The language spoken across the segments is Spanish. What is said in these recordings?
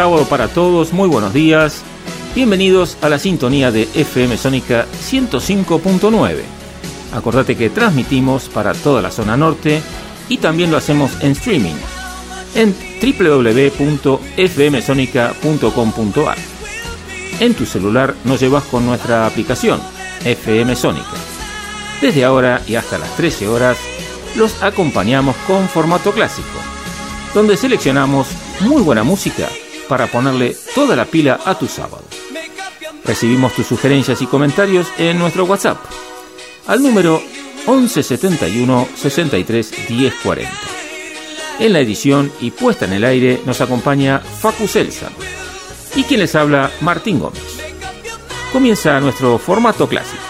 Sábado para todos, muy buenos días. Bienvenidos a la sintonía de FM Sónica 105.9. Acordate que transmitimos para toda la zona norte y también lo hacemos en streaming en www.fmsonica.com.ar. En tu celular nos llevas con nuestra aplicación FM Sónica. Desde ahora y hasta las 13 horas los acompañamos con formato clásico, donde seleccionamos muy buena música para ponerle toda la pila a tu sábado. Recibimos tus sugerencias y comentarios en nuestro WhatsApp al número 1171 63 1040. En la edición y puesta en el aire nos acompaña Facu Celsa y quien les habla Martín Gómez. Comienza nuestro formato clásico.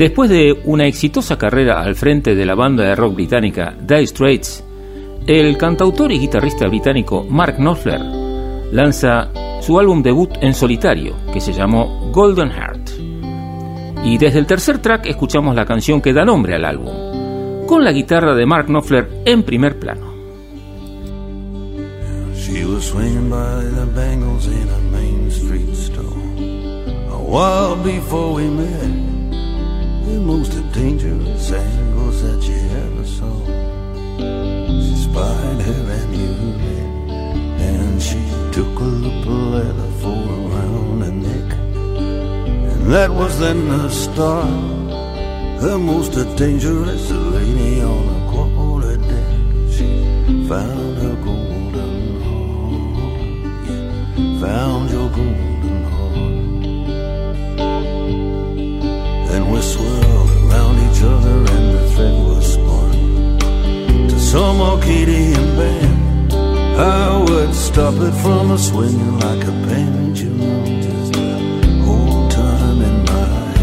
Después de una exitosa carrera al frente de la banda de rock británica Dire Straits, el cantautor y guitarrista británico Mark Knopfler lanza su álbum debut en solitario, que se llamó Golden Heart. Y desde el tercer track escuchamos la canción que da nombre al álbum, con la guitarra de Mark Knopfler en primer plano. Most dangerous angles that you ever saw. She spied her and you and she took a letter for around her neck. And that was then the start. The most dangerous lady on the quarter deck. She found her golden heart. Yeah, found your golden swirled each other and the thread was spun to some Arcadian band. I would stop it from a swinging like a pendulum, just hold time in my.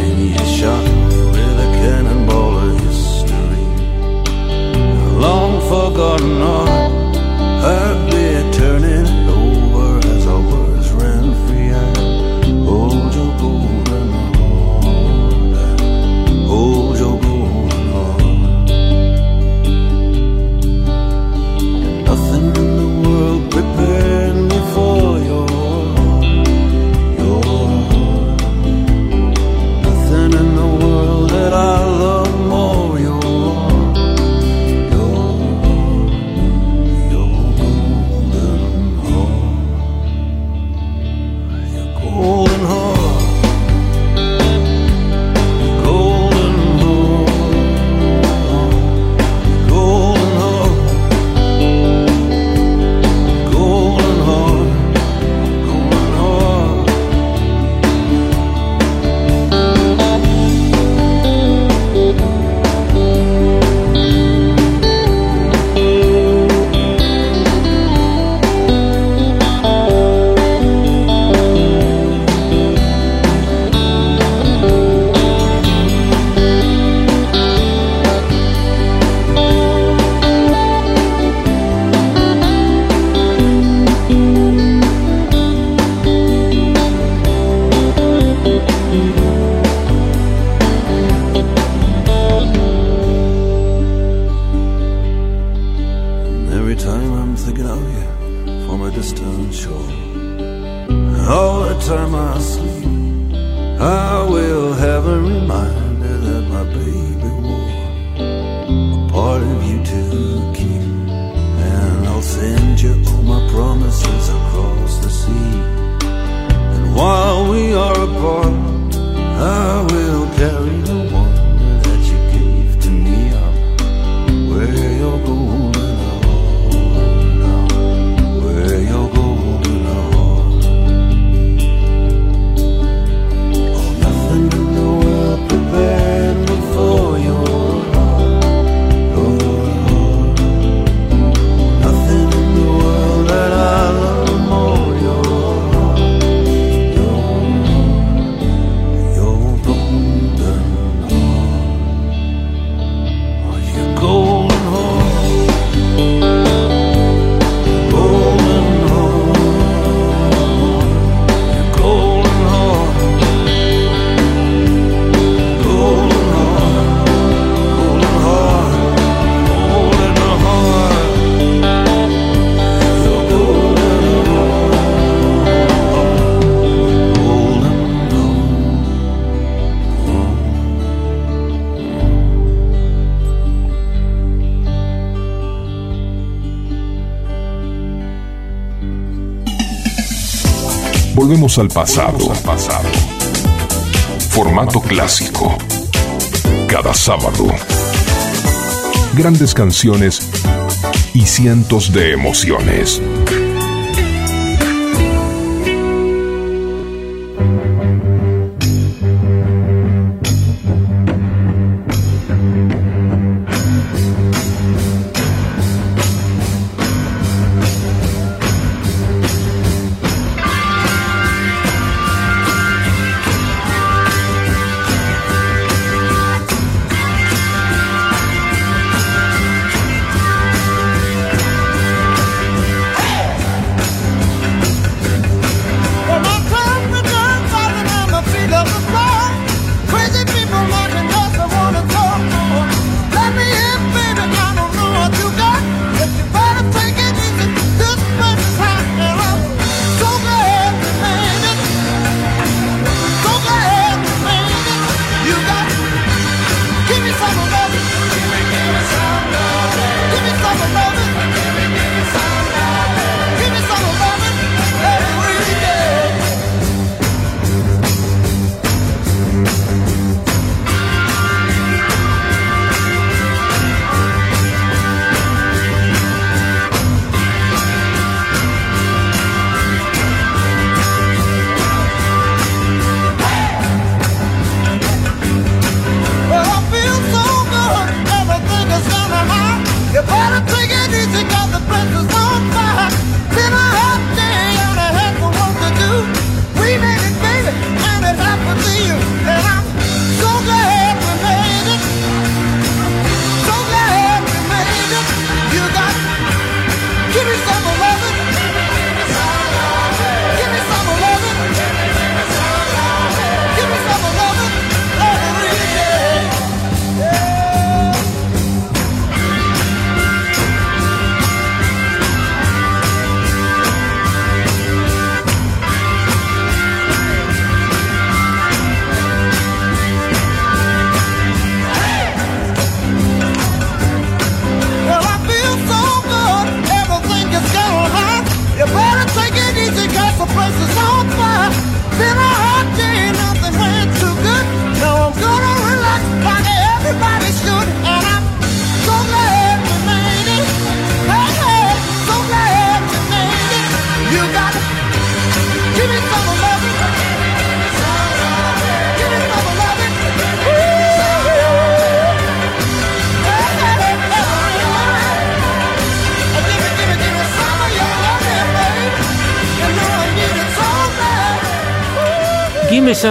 And he shot with a cannonball of history, a long forgotten art. I'd Volvemos al pasado. al pasado. Formato clásico. Cada sábado, grandes canciones y cientos de emociones.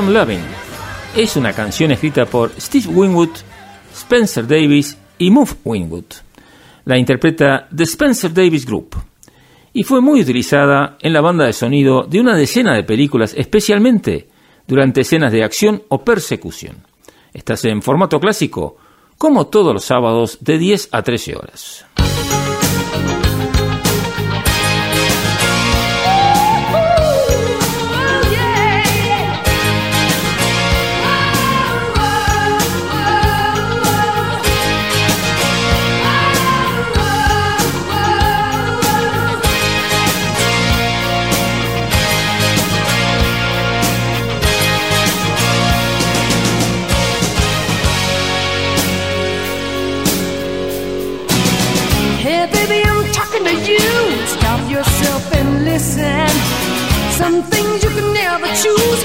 Loving es una canción escrita por Steve Winwood, Spencer Davis y Move Winwood. La interpreta The Spencer Davis Group y fue muy utilizada en la banda de sonido de una decena de películas, especialmente durante escenas de acción o persecución. Estás en formato clásico, como todos los sábados de 10 a 13 horas. lose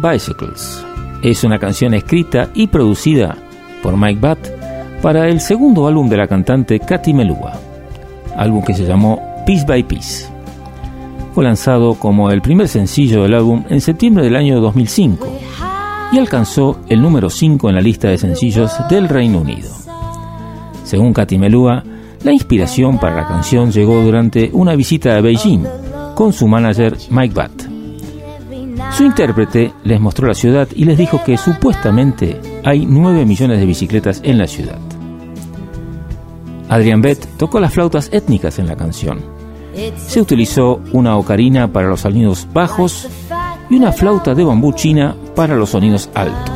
Bicycles es una canción escrita y producida por Mike Butt para el segundo álbum de la cantante Katy Melua, álbum que se llamó Piece by Piece. Fue lanzado como el primer sencillo del álbum en septiembre del año 2005 y alcanzó el número 5 en la lista de sencillos del Reino Unido. Según Katy Melua, la inspiración para la canción llegó durante una visita a Beijing con su manager Mike Butt. Su intérprete les mostró la ciudad y les dijo que supuestamente hay 9 millones de bicicletas en la ciudad. Adrian Bett tocó las flautas étnicas en la canción. Se utilizó una ocarina para los sonidos bajos y una flauta de bambú china para los sonidos altos.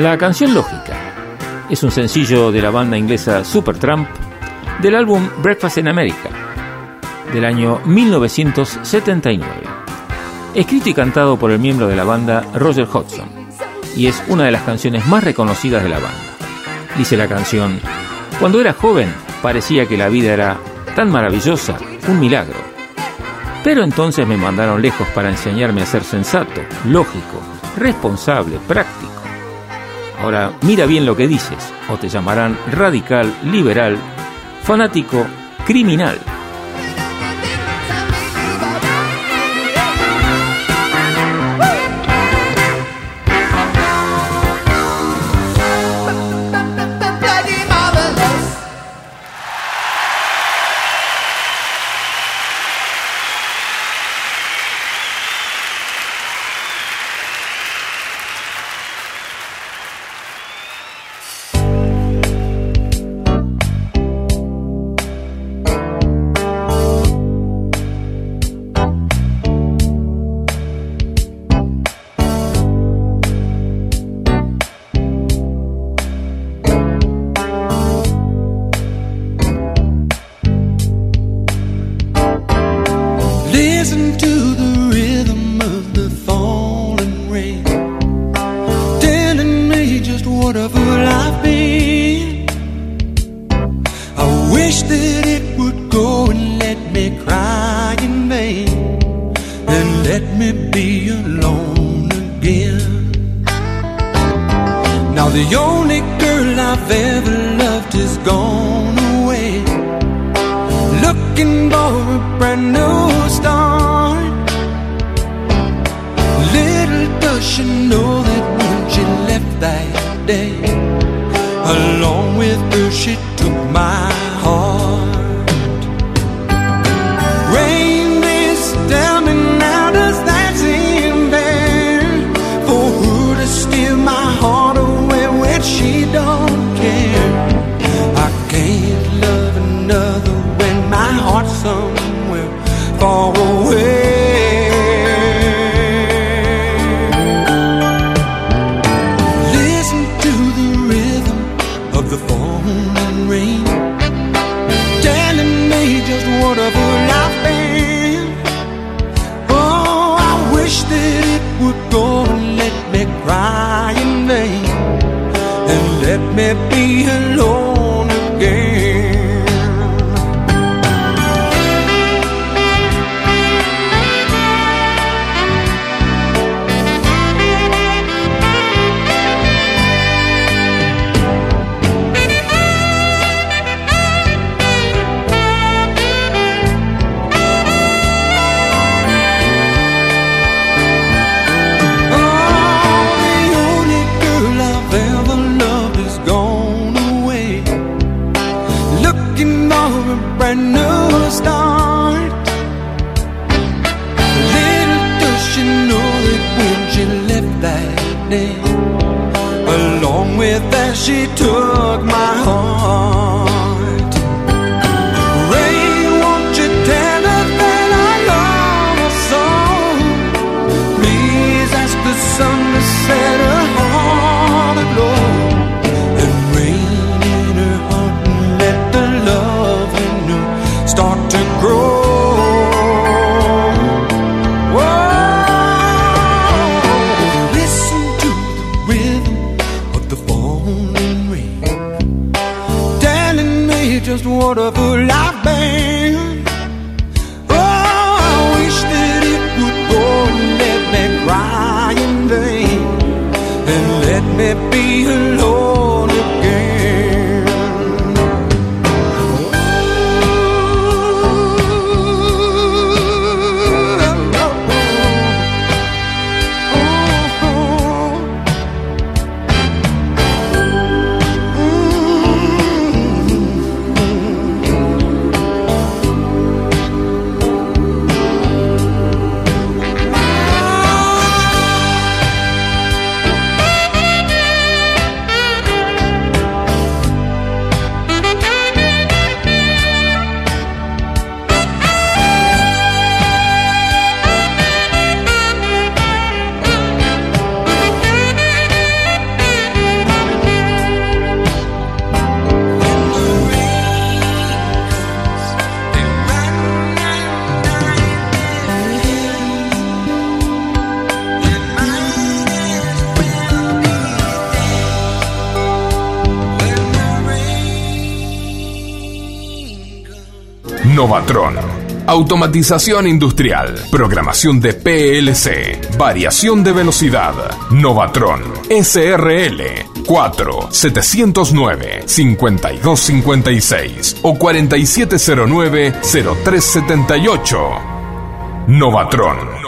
La canción Lógica es un sencillo de la banda inglesa Supertramp del álbum Breakfast in America del año 1979, escrito y cantado por el miembro de la banda Roger Hodgson, y es una de las canciones más reconocidas de la banda. Dice la canción, cuando era joven parecía que la vida era tan maravillosa, un milagro. Pero entonces me mandaron lejos para enseñarme a ser sensato, lógico, responsable, práctico. Ahora mira bien lo que dices, o te llamarán radical, liberal, fanático, criminal. moon and rain. Telling me just what a fool I've been. Oh, I wish that it would go and let me cry in vain. And let me be alone. Automatización industrial, programación de PLC, variación de velocidad. Novatron SRL 4 709 5256 o 4709 0378. Novatron.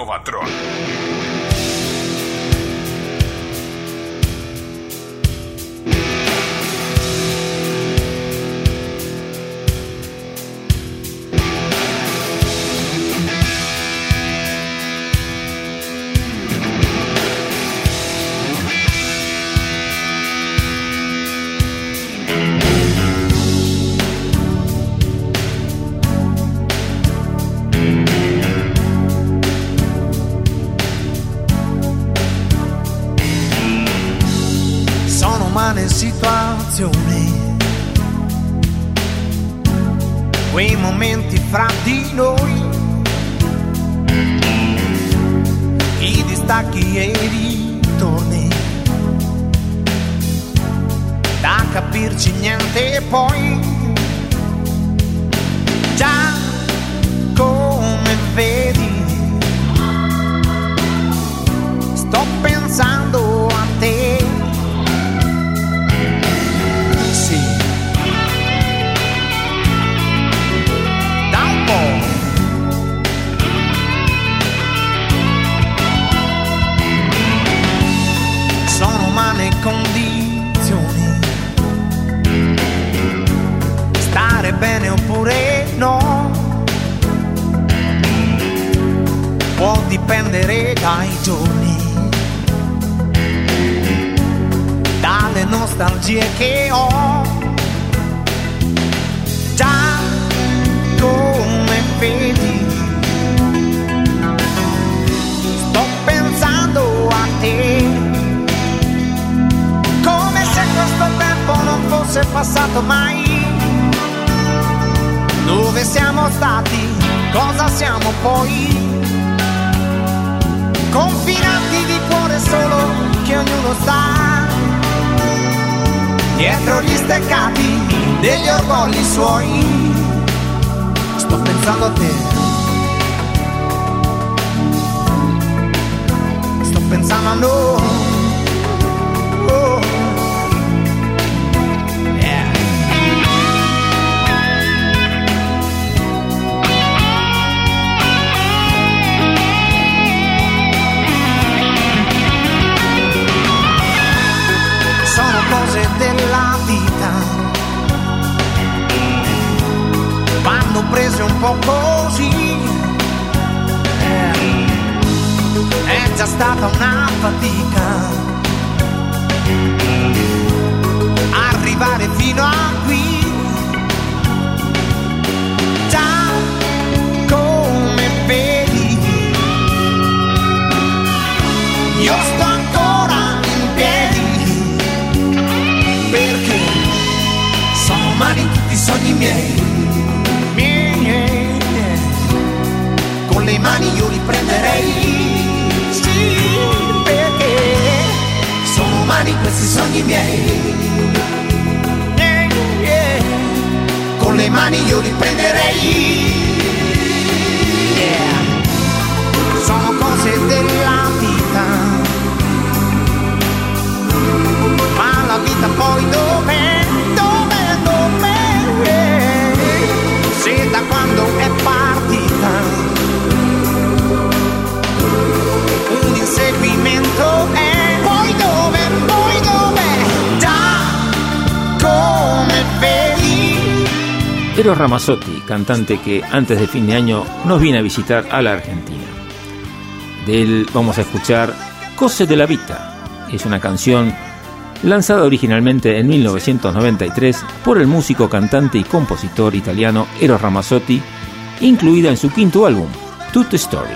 Ramazzotti, cantante que antes de fin de año nos viene a visitar a la Argentina. De él vamos a escuchar Cose de la Vita. Es una canción lanzada originalmente en 1993 por el músico, cantante y compositor italiano Eros Ramazzotti, incluida en su quinto álbum, Tutte Story.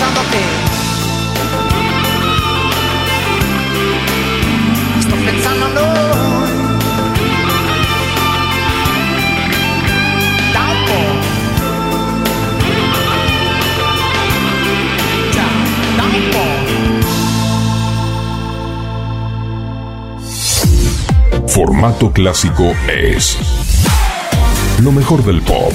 pensando que estoy pensando no. Formato clásico es lo mejor del pop.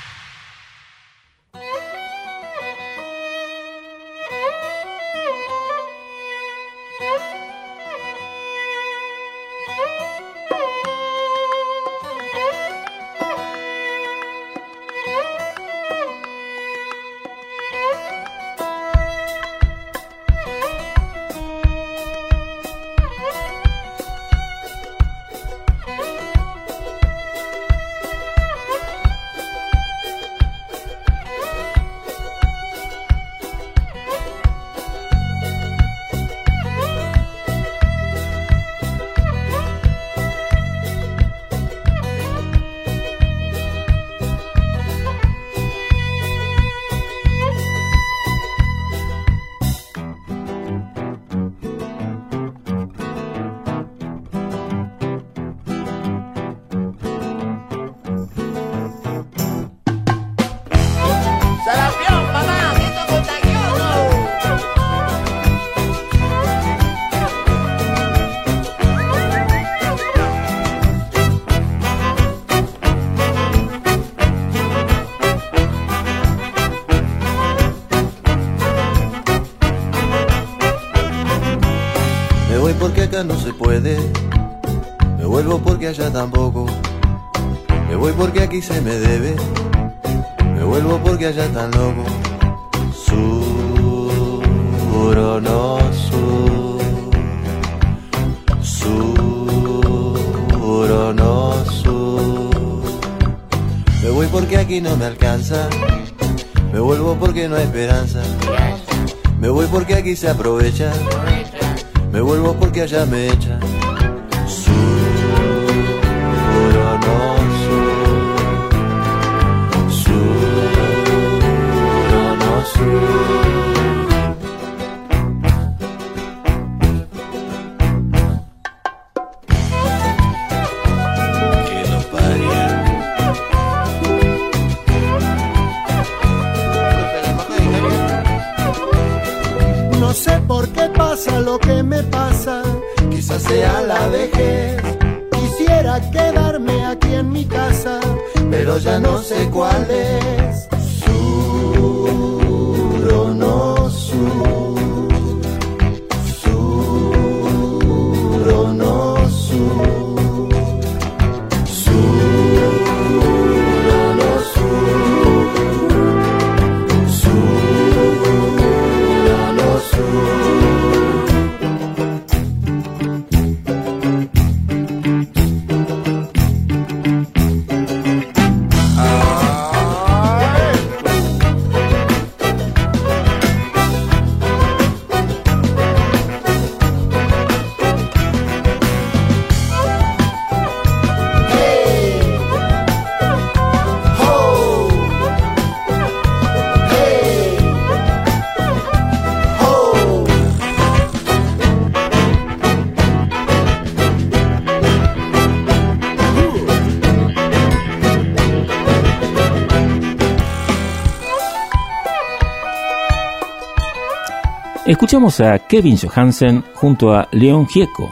Escuchamos a Kevin Johansen junto a León Gieco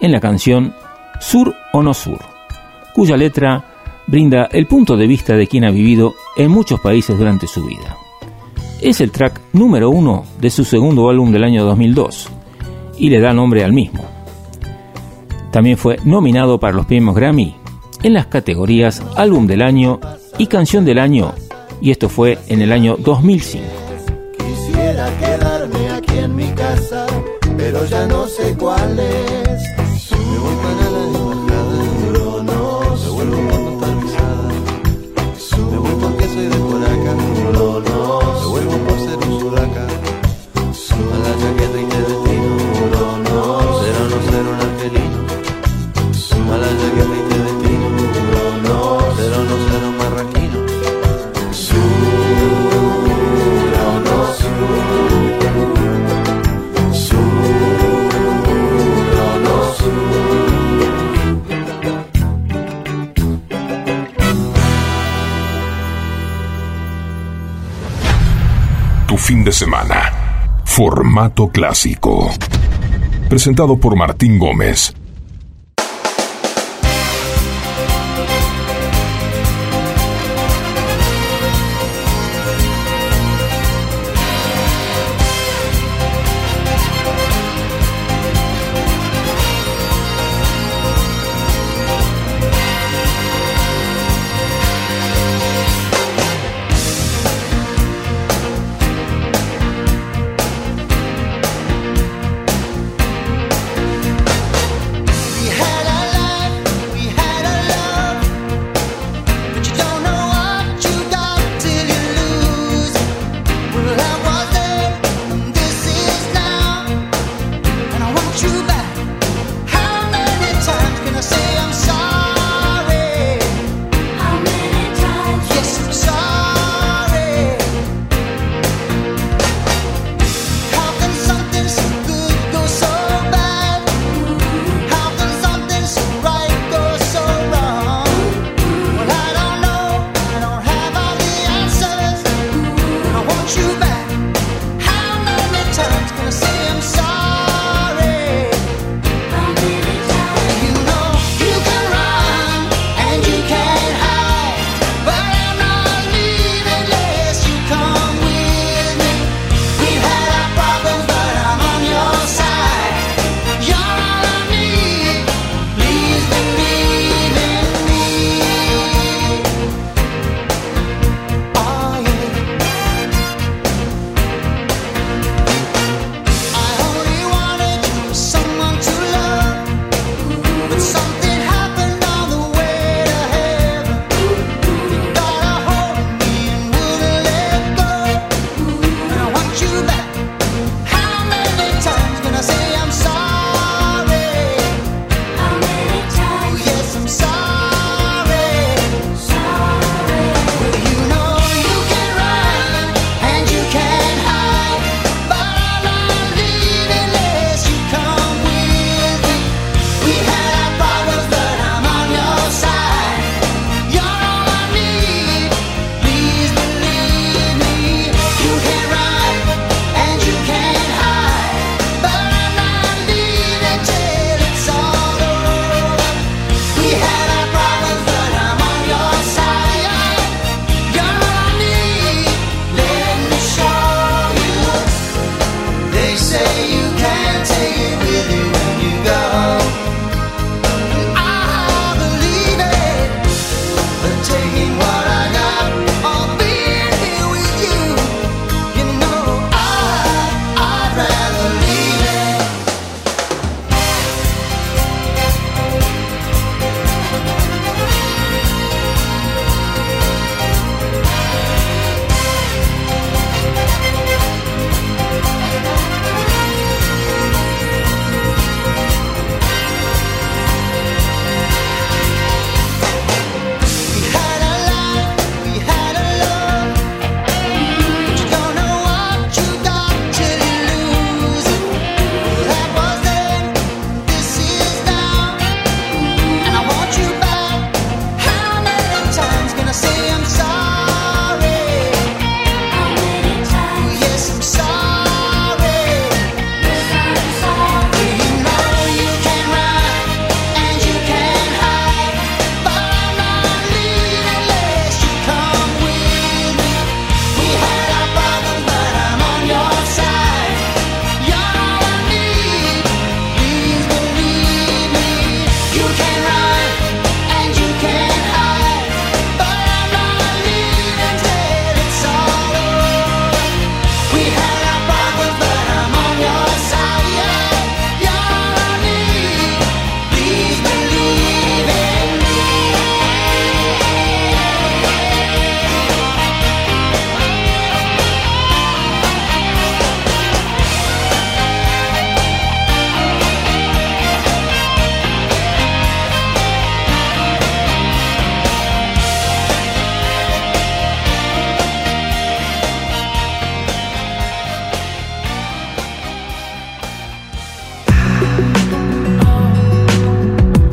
en la canción Sur o no Sur, cuya letra brinda el punto de vista de quien ha vivido en muchos países durante su vida. Es el track número uno de su segundo álbum del año 2002 y le da nombre al mismo. También fue nominado para los premios Grammy en las categorías Álbum del Año y Canción del Año, y esto fue en el año 2005. Quisiera quedarme pero ya no sé cuál es. Formato clásico. Presentado por Martín Gómez.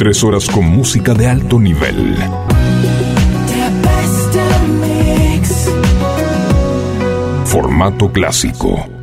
Tres horas con música de alto nivel. Formato clásico.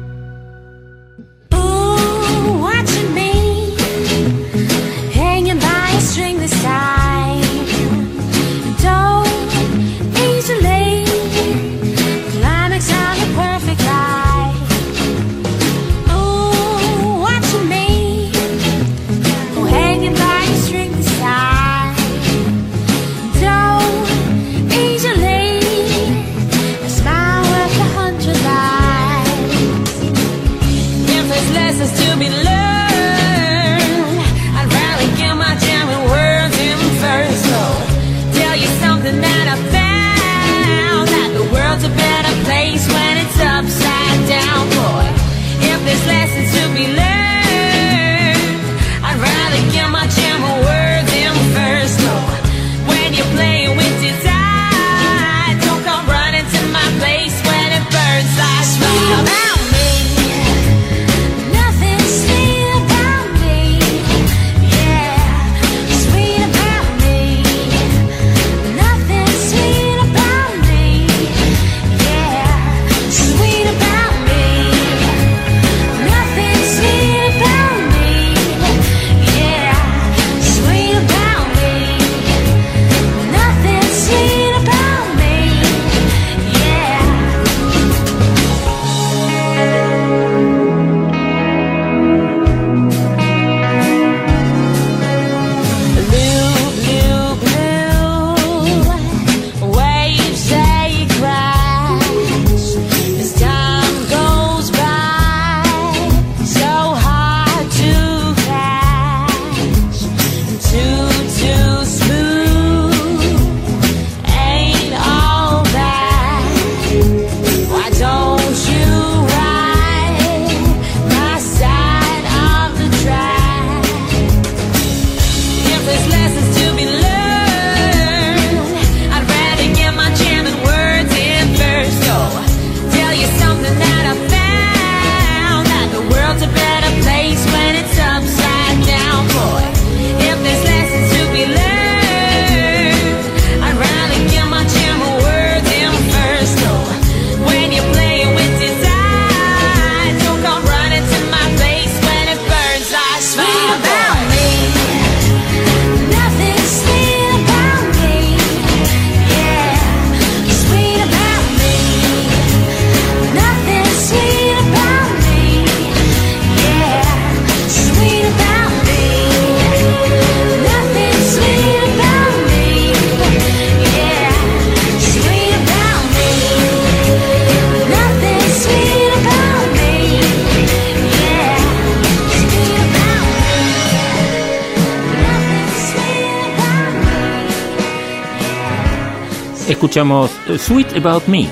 Sweet About Me.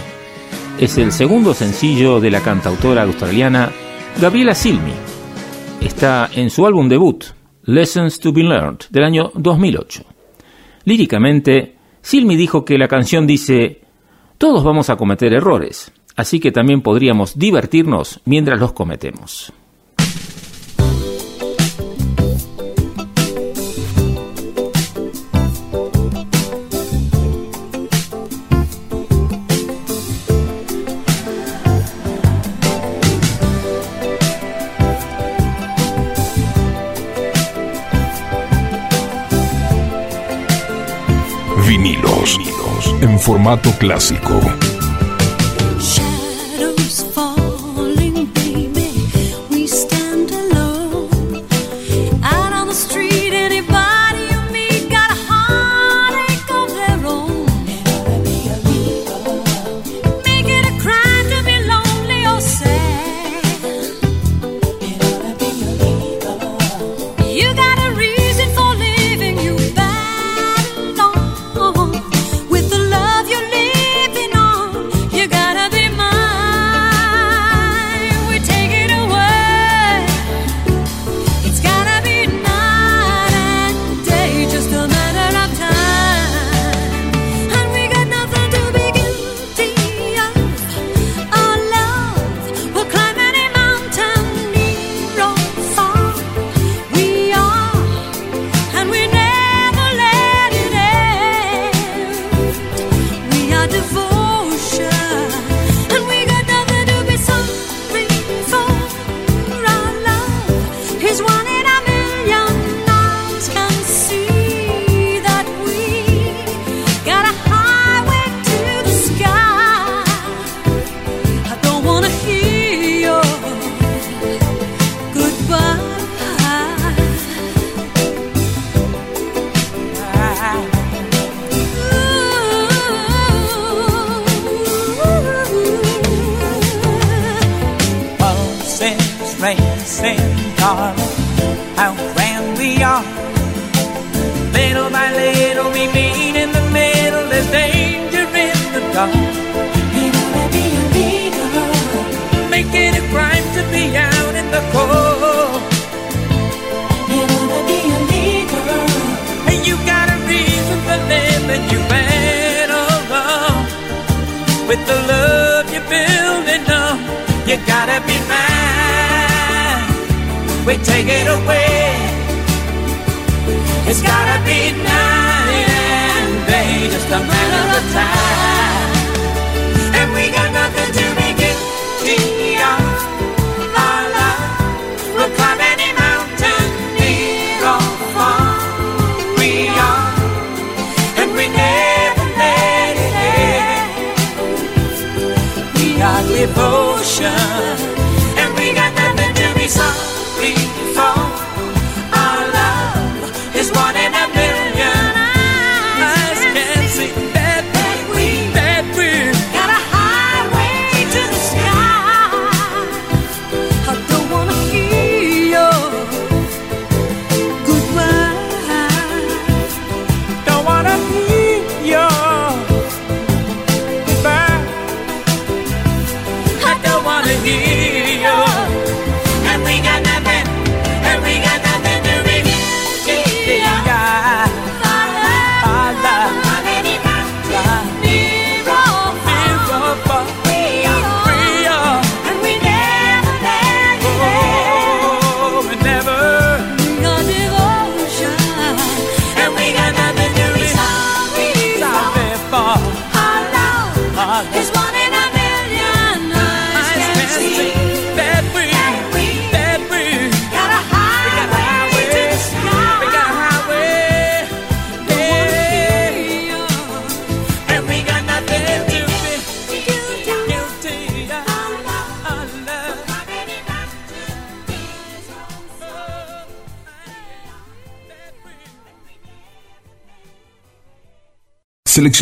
Es el segundo sencillo de la cantautora australiana Gabriela Silmi. Está en su álbum debut, Lessons to Be Learned, del año 2008. Líricamente, Silmi dijo que la canción dice, todos vamos a cometer errores, así que también podríamos divertirnos mientras los cometemos. Formato clásico.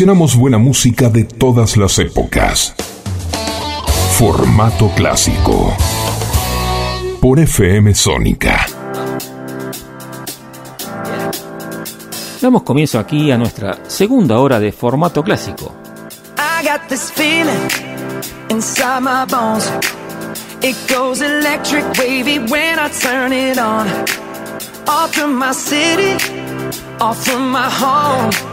Seleccionamos buena música de todas las épocas. Formato clásico. Por FM Sónica. Damos comienzo aquí a nuestra segunda hora de formato clásico. I got this feeling inside my bones. It goes electric wavy when I turn it on. Off from my city, off from my home.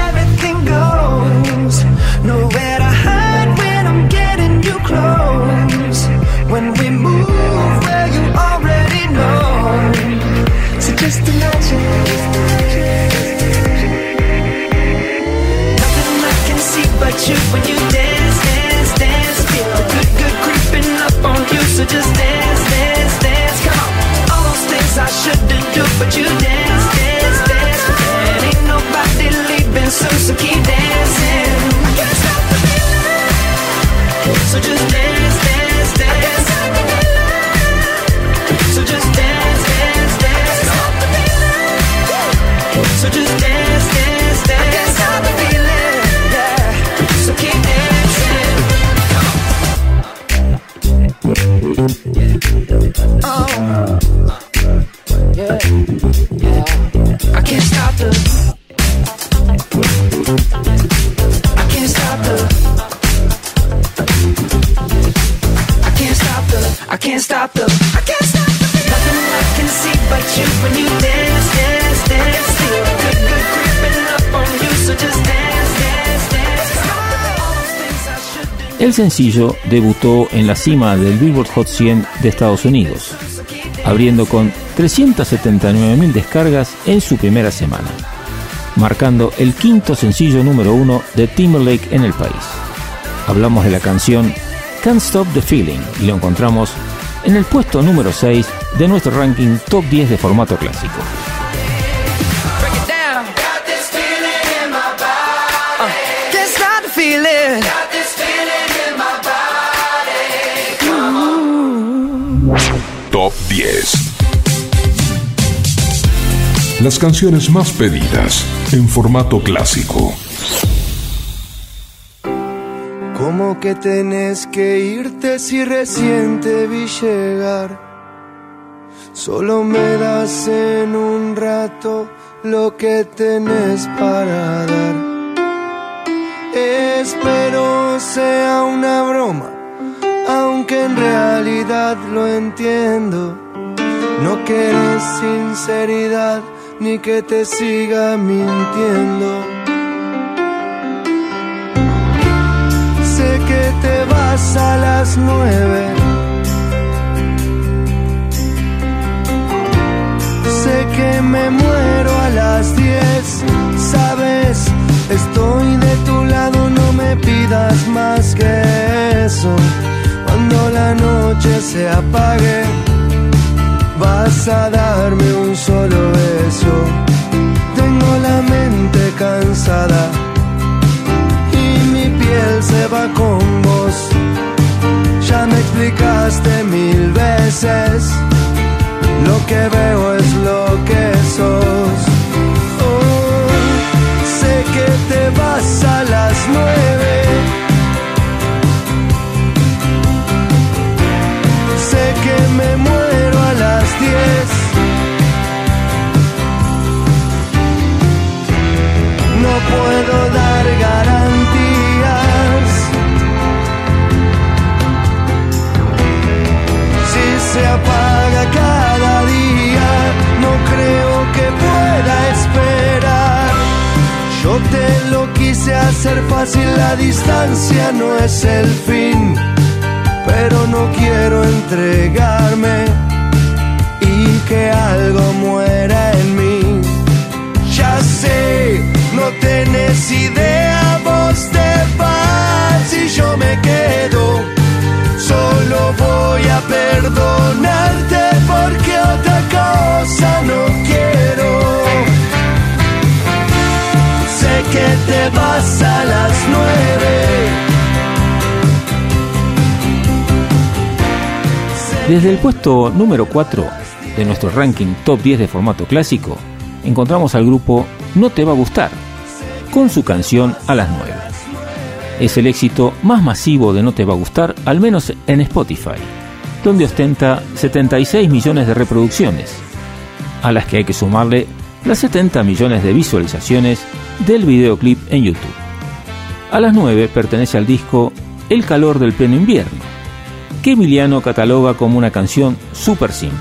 sencillo debutó en la cima del Billboard Hot 100 de Estados Unidos, abriendo con 379.000 descargas en su primera semana, marcando el quinto sencillo número uno de Timberlake en el país. Hablamos de la canción Can't Stop the Feeling y lo encontramos en el puesto número 6 de nuestro ranking top 10 de formato clásico. Las canciones más pedidas en formato clásico. ¿Cómo que tenés que irte si recién te vi llegar? Solo me das en un rato lo que tenés para dar. Espero sea una broma, aunque en realidad lo entiendo. No querés sinceridad ni que te siga mintiendo. Sé que te vas a las nueve. Sé que me muero a las diez. Sabes, estoy de tu lado, no me pidas más que eso. Cuando la noche se apague, vas a darme un solo beso. Tengo la mente cansada y mi piel se va con vos. Ya me explicaste mil veces lo que veo es lo que sos. Oh, sé que te vas a las nueve. Puedo dar garantías. Si se apaga cada día, no creo que pueda esperar. Yo te lo quise hacer fácil, la distancia no es el fin, pero no quiero entregarme y que algo muera no tenés idea, vos te vas y yo me quedo. Solo voy a perdonarte porque otra cosa no quiero. Sé que te vas a las nueve. Desde el puesto número 4 de nuestro ranking top 10 de formato clásico, encontramos al grupo No Te Va a Gustar, con su canción A las 9. Es el éxito más masivo de No Te Va a Gustar, al menos en Spotify, donde ostenta 76 millones de reproducciones, a las que hay que sumarle las 70 millones de visualizaciones del videoclip en YouTube. A las 9 pertenece al disco El calor del pleno invierno, que Emiliano cataloga como una canción súper simple,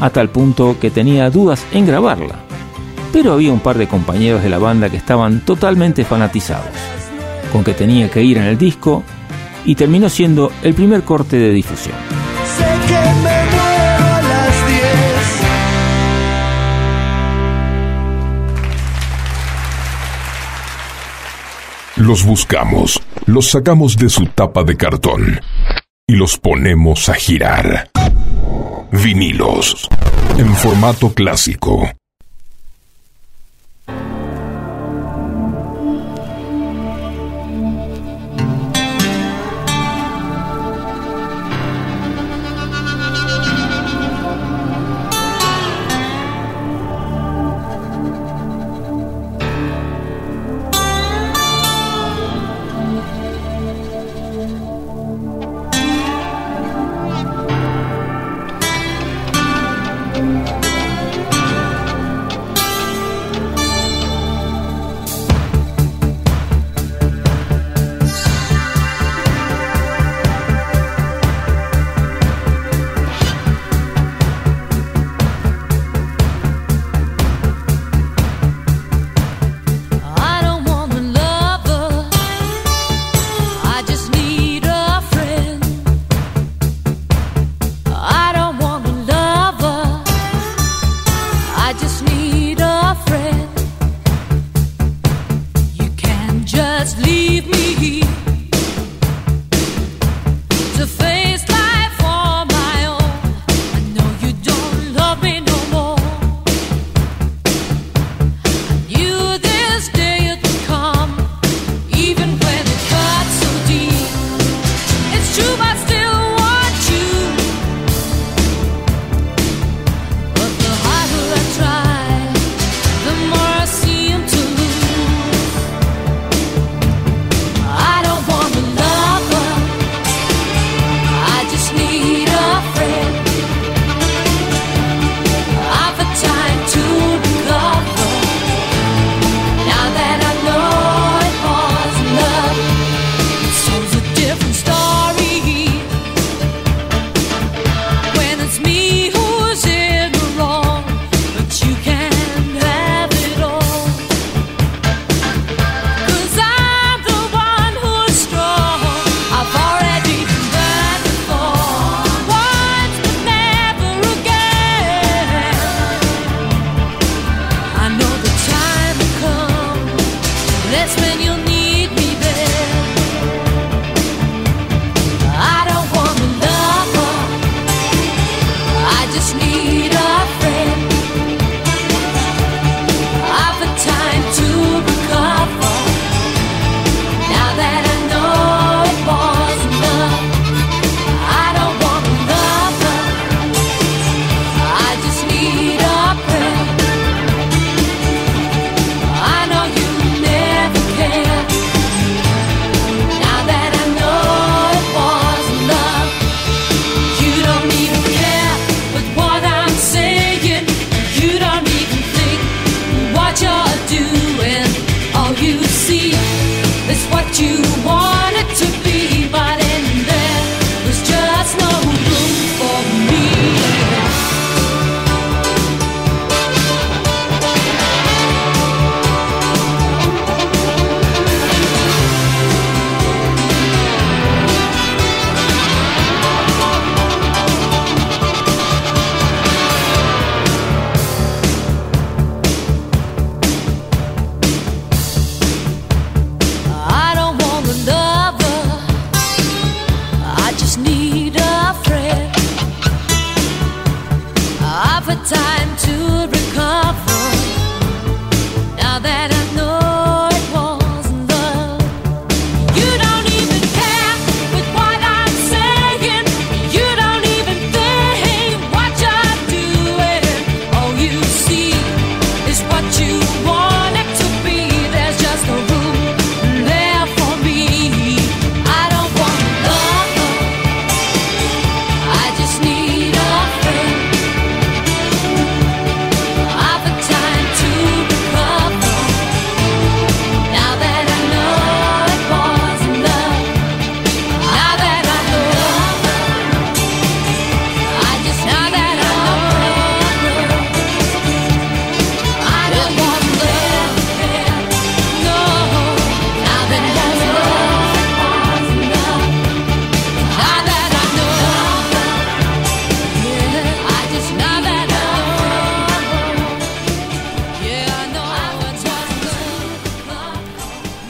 a tal punto que tenía dudas en grabarla, pero había un par de compañeros de la banda que estaban totalmente fanatizados, con que tenía que ir en el disco y terminó siendo el primer corte de difusión. Sé que me muero a las diez. Los buscamos, los sacamos de su tapa de cartón y los ponemos a girar. Vinilos en formato clásico.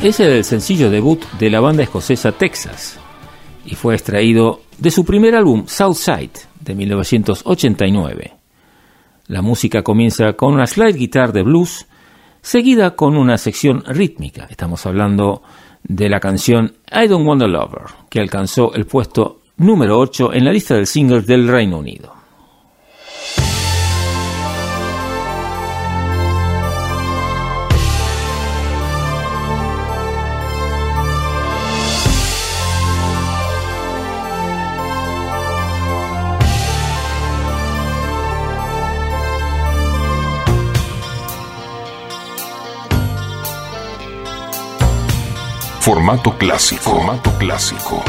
Es el sencillo debut de la banda escocesa Texas y fue extraído de su primer álbum Southside de 1989. La música comienza con una slide guitar de blues, seguida con una sección rítmica. Estamos hablando de la canción I Don't Want a Lover, que alcanzó el puesto número 8 en la lista de singles del Reino Unido. Formato clásico. Formato clásico.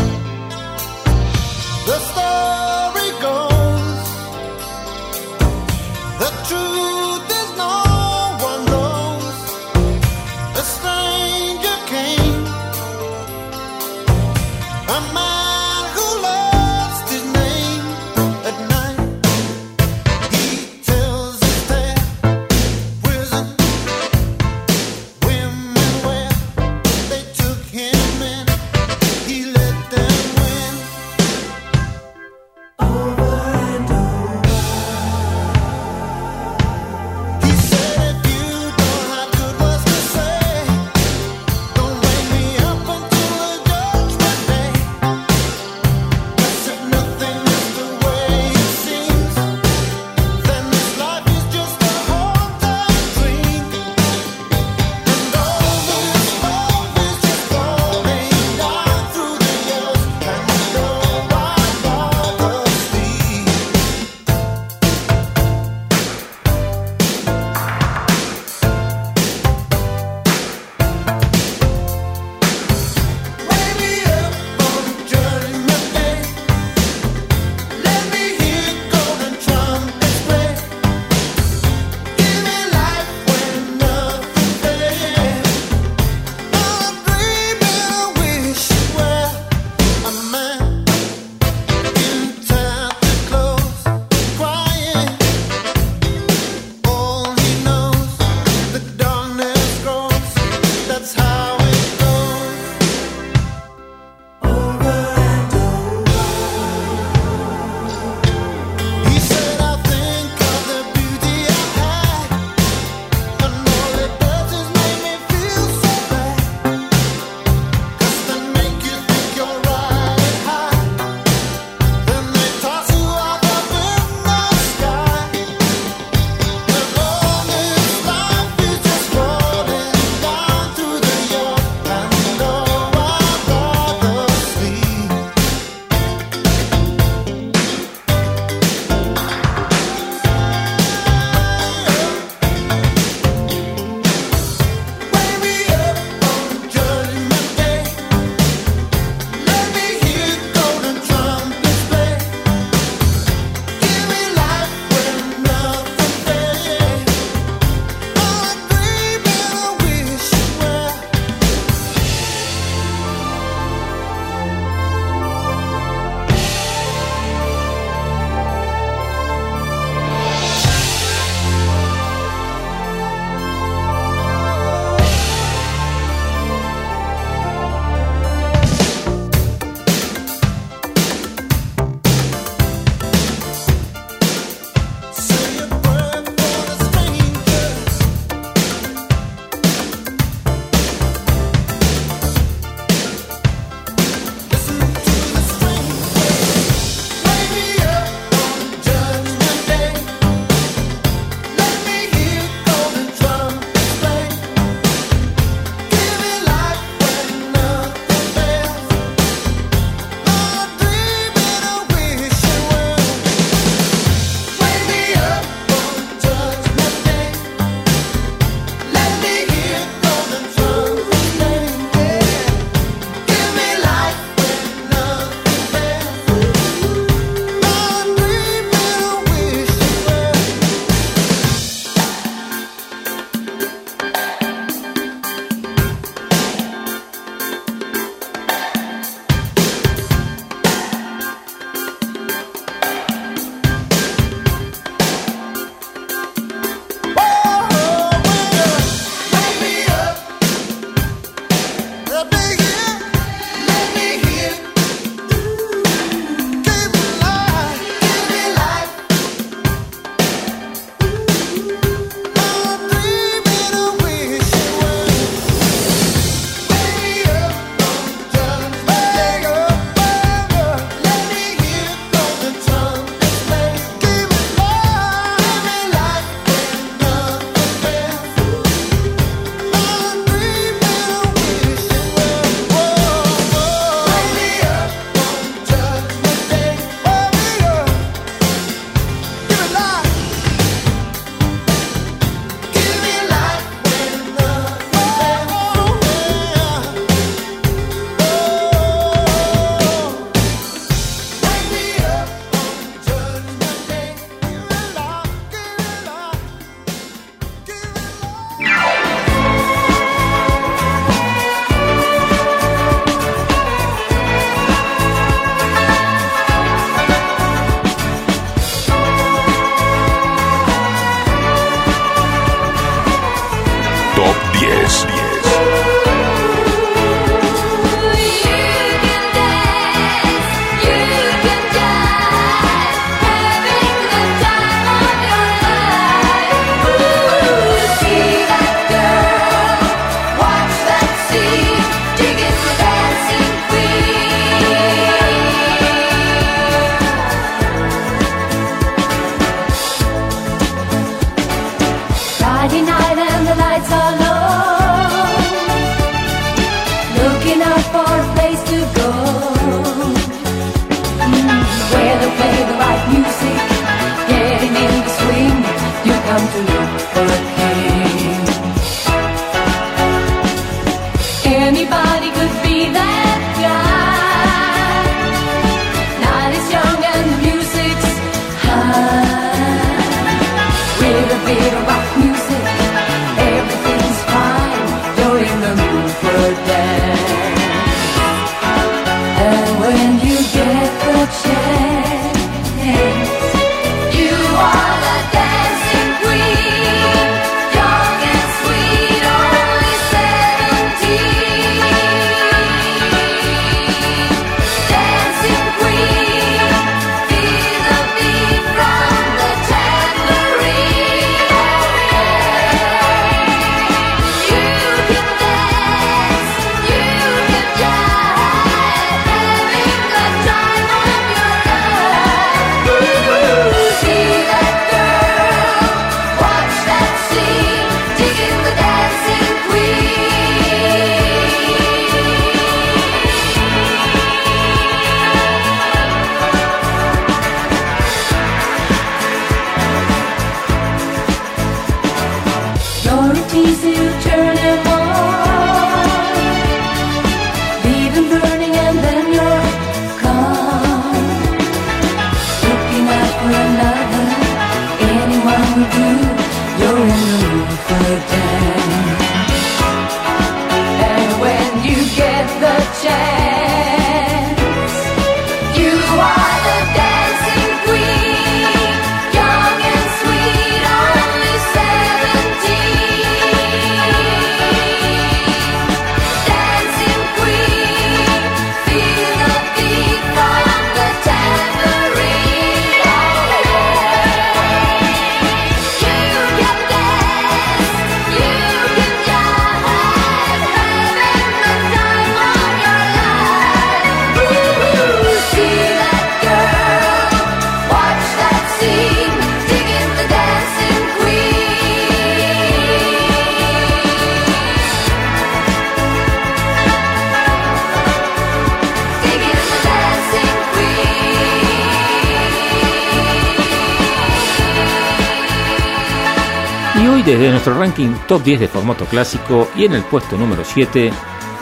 Desde nuestro ranking top 10 de formato clásico y en el puesto número 7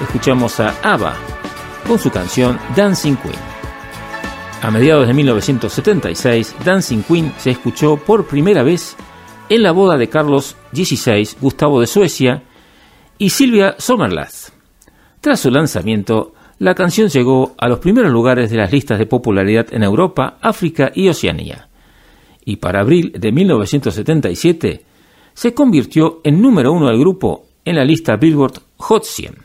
escuchamos a ABBA con su canción Dancing Queen. A mediados de 1976, Dancing Queen se escuchó por primera vez en la boda de Carlos XVI, Gustavo de Suecia, y Silvia Sommerlath. Tras su lanzamiento, la canción llegó a los primeros lugares de las listas de popularidad en Europa, África y Oceanía. Y para abril de 1977 se convirtió en número uno del grupo en la lista Billboard Hot 100.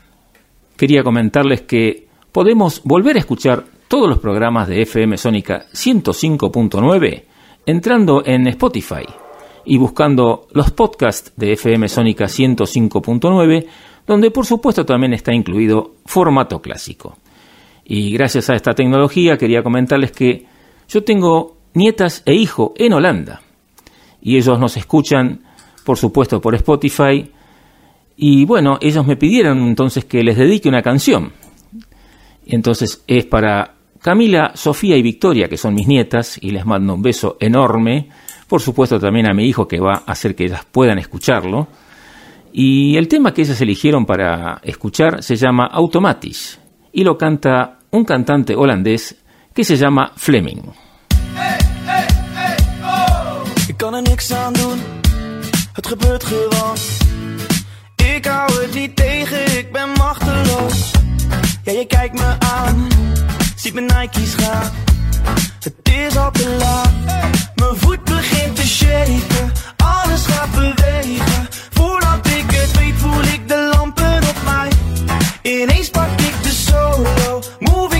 Quería comentarles que podemos volver a escuchar todos los programas de FM Sónica 105.9 entrando en Spotify y buscando los podcasts de FM Sónica 105.9, donde por supuesto también está incluido formato clásico. Y gracias a esta tecnología quería comentarles que yo tengo nietas e hijo en Holanda y ellos nos escuchan por supuesto por Spotify y bueno, ellos me pidieron entonces que les dedique una canción. Entonces es para Camila, Sofía y Victoria, que son mis nietas, y les mando un beso enorme. Por supuesto también a mi hijo, que va a hacer que ellas puedan escucharlo. Y el tema que ellas eligieron para escuchar se llama Automatis, y lo canta un cantante holandés que se llama Fleming. Doen, het gebeurt gewoon. Ik hou het niet tegen, ik ben machteloos. Ja, je kijkt me aan, ziet mijn Nike's gaan. Het is al te laat, mijn voet begint te shaken. Alles gaat bewegen, voordat ik het weet voel ik de lampen op mij. Ineens pak ik de solo, move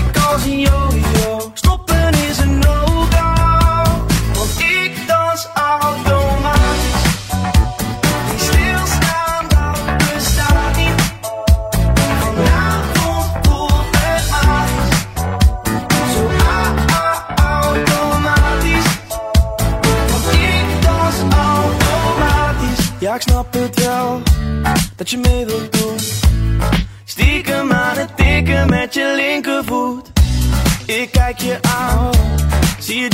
Ik kijk je aan, zie je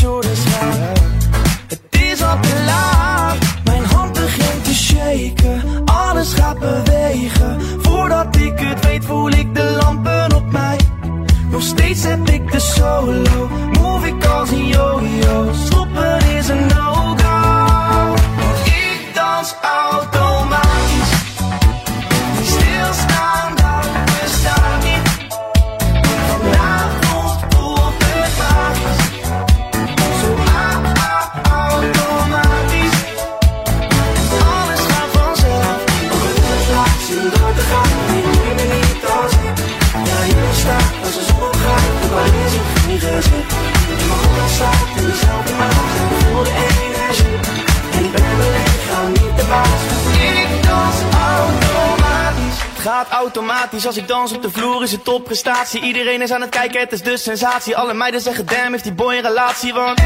als ik dans op de vloer is het topprestatie Iedereen is aan het kijken, het is de sensatie. Alle meiden zeggen damn, heeft die boy een relatie? Want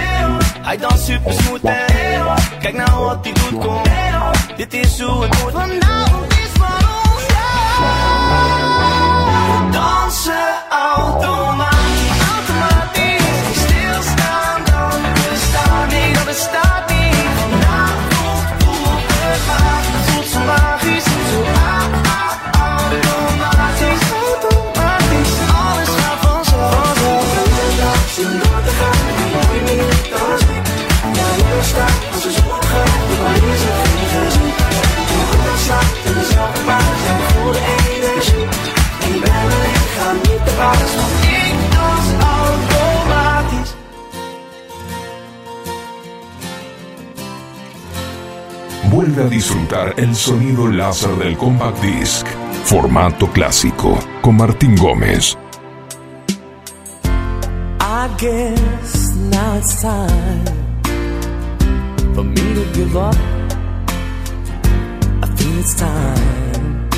hij danst super smooth Kijk nou wat hij doet, kom. Dit is hoe het moet Vuelve a disfrutar el sonido láser del Compact Disc. Formato clásico. Con Martín Gómez. I guess now it's time for me to give up. I feel it's time.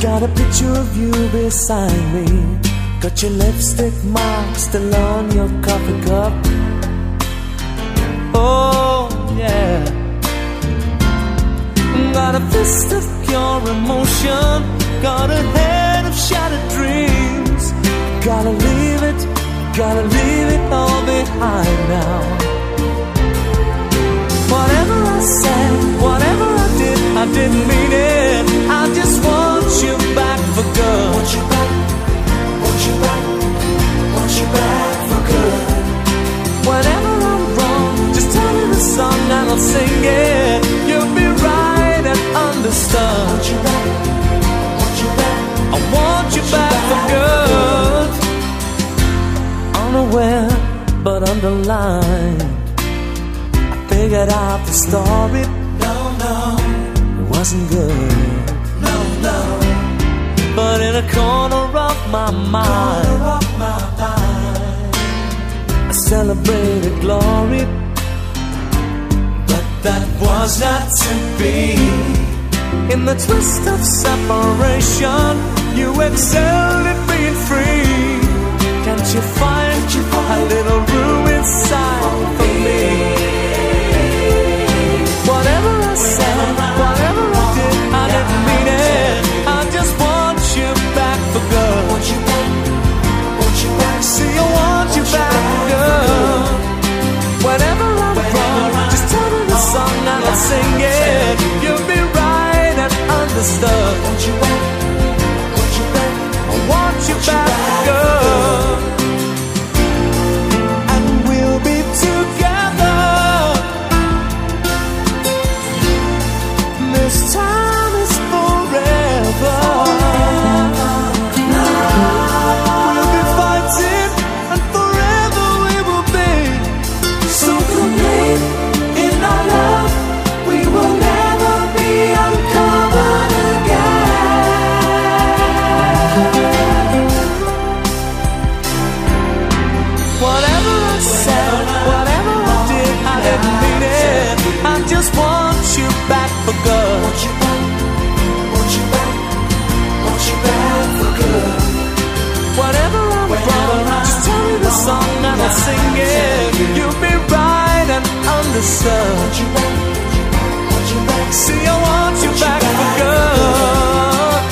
Got a picture of you beside me. Got your lipstick mark still on your coffee cup. Oh, yeah. Got a fist of pure emotion. Got a head of shattered dreams. Gotta leave it, gotta leave it all behind now. Whatever I said, whatever I did, I didn't mean it. I just want you back for good. Want you back, want you back, want you back for good. Whenever I'm wrong, just tell me the song and I'll sing it. You'll be right and understood. Want you back, want you back, I want you back for good. Unaware but underlined, I figured out the story. No, no, it wasn't good. No, no. But in a corner of my mind, I celebrated glory. But that was not to be. In the twist of separation, you excelled at being free. Can't you find a little room inside for me? Whatever I said, understood. Want you the sun. See, I want you back for good.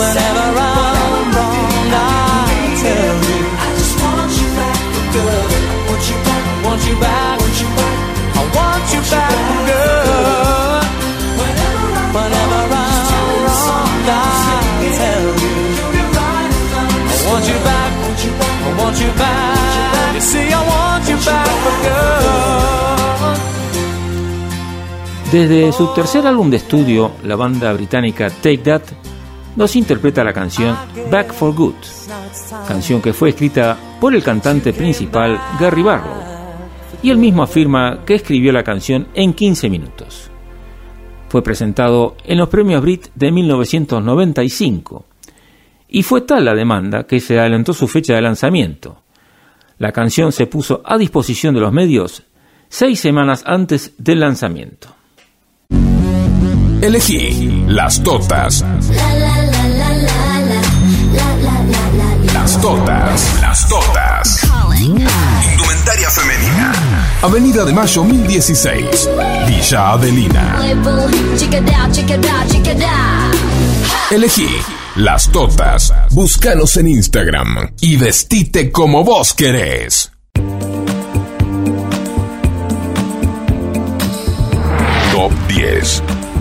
Whenever I'm wrong, I tell you. I just want you back for good. Want you back. I want you back for good. Whenever I'm wrong, I tell you. I want you back. I want you back. You see, I want you back. Desde su tercer álbum de estudio, la banda británica Take That nos interpreta la canción Back for Good, canción que fue escrita por el cantante principal Gary Barlow, y él mismo afirma que escribió la canción en 15 minutos. Fue presentado en los premios Brit de 1995 y fue tal la demanda que se adelantó su fecha de lanzamiento. La canción se puso a disposición de los medios seis semanas antes del lanzamiento. Elegí las totas. Las totas. Las totas. Indumentaria femenina. Avenida de Mayo 1016. Villa Adelina. Elegí las totas. Búscanos en Instagram y vestite como vos querés. Top 10.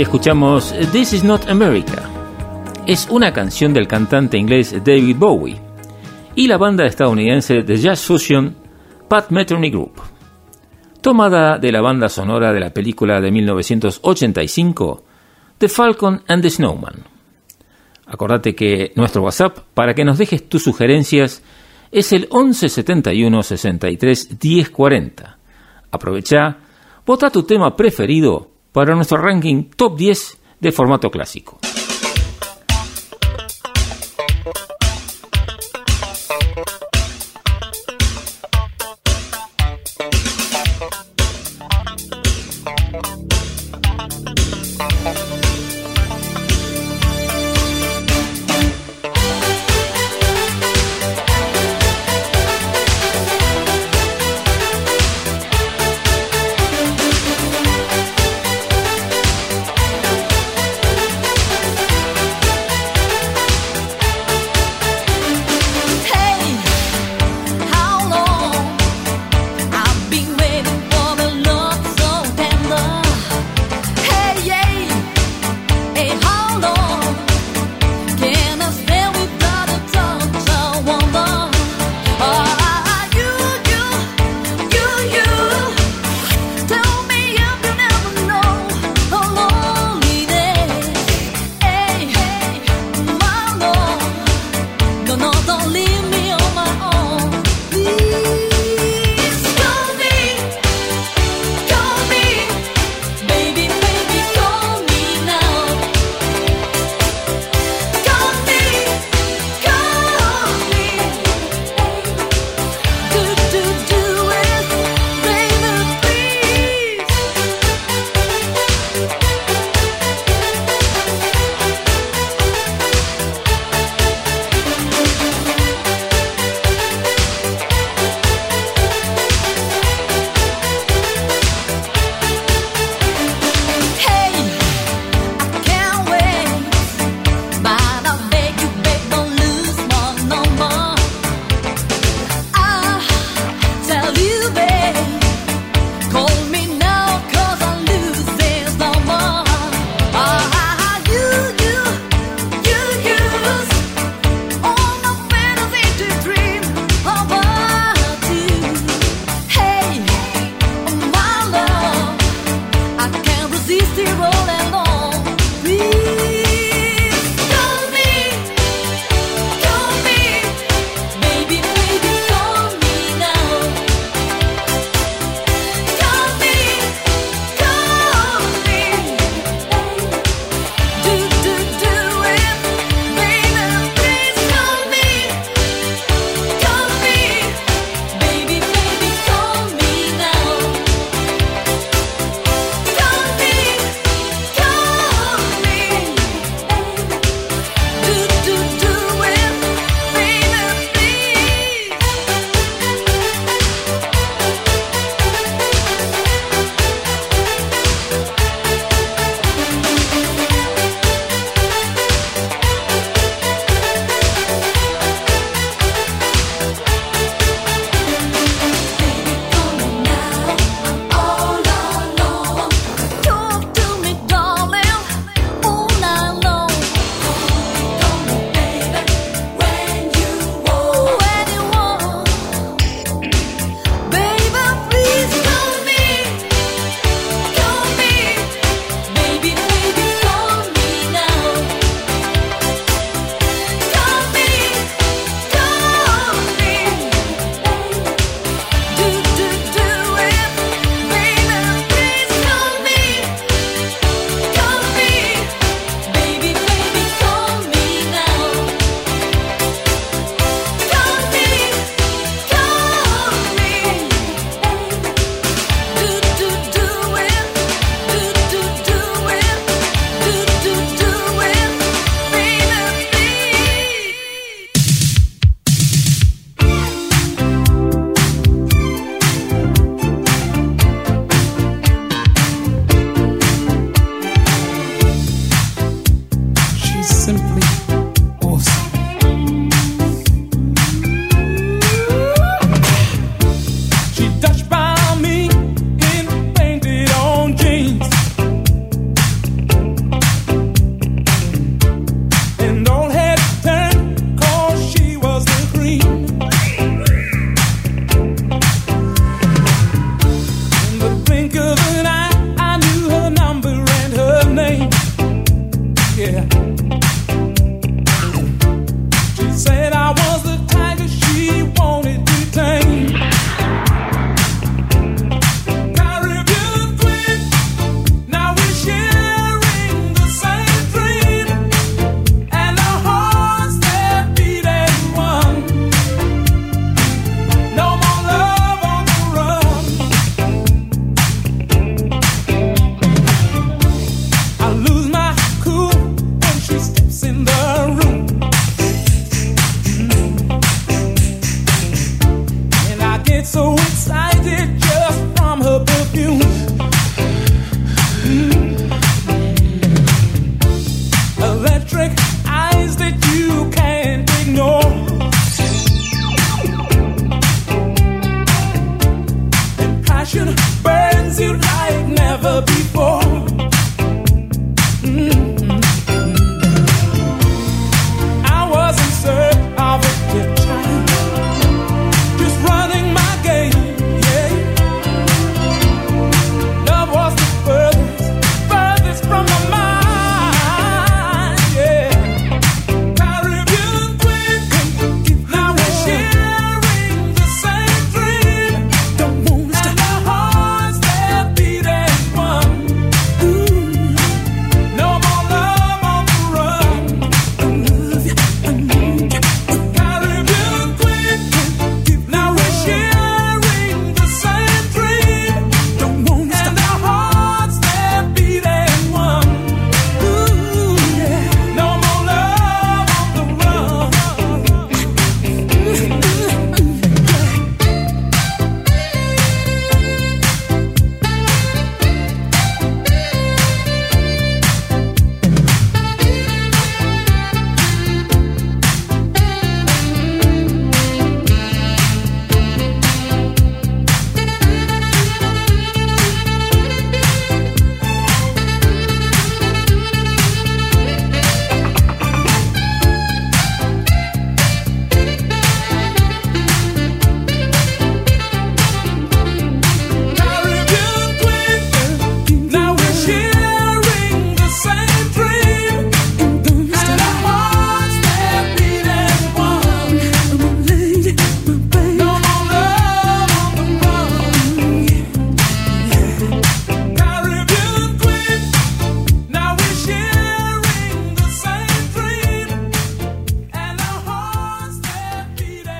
Escuchamos This is not America. Es una canción del cantante inglés David Bowie y la banda estadounidense de jazz fusion Pat Metheny Group. Tomada de la banda sonora de la película de 1985 The Falcon and the Snowman. Acordate que nuestro WhatsApp para que nos dejes tus sugerencias es el 1171 63 1040. Aprovecha, vota tu tema preferido para nuestro ranking top 10 de formato clásico.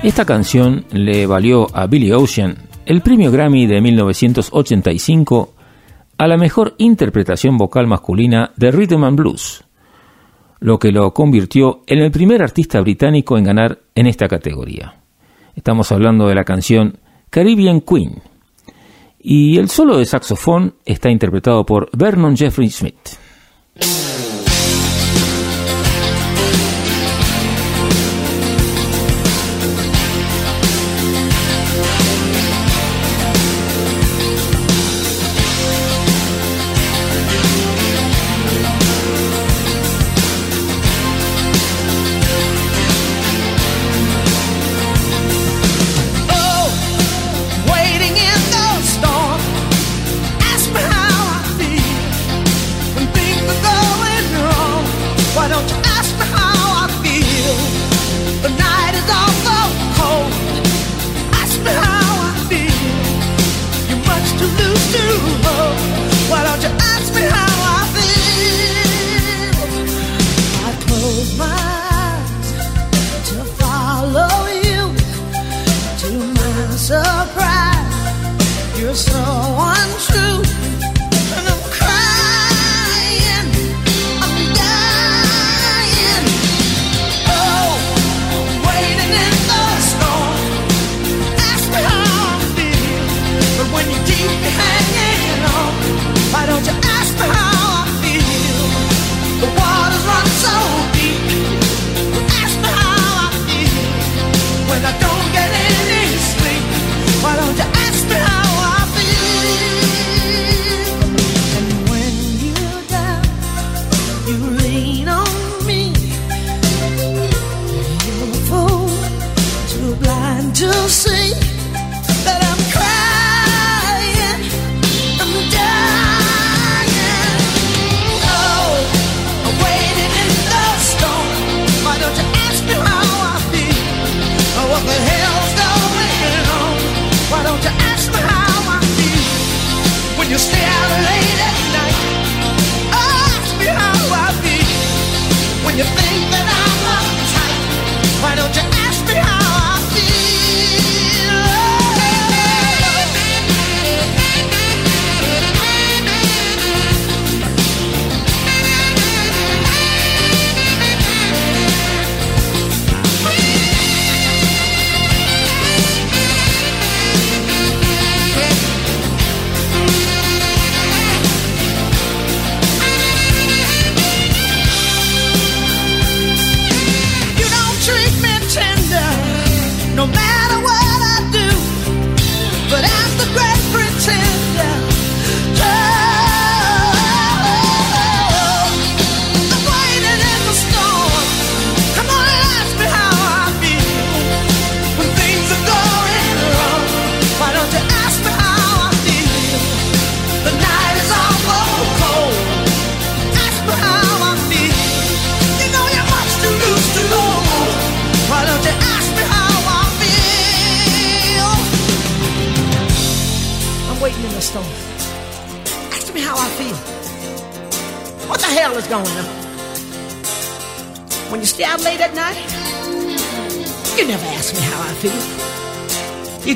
Esta canción le valió a Billy Ocean el premio Grammy de 1985 a la mejor interpretación vocal masculina de Rhythm and Blues, lo que lo convirtió en el primer artista británico en ganar en esta categoría. Estamos hablando de la canción Caribbean Queen. Y el solo de saxofón está interpretado por Vernon Jeffrey Smith.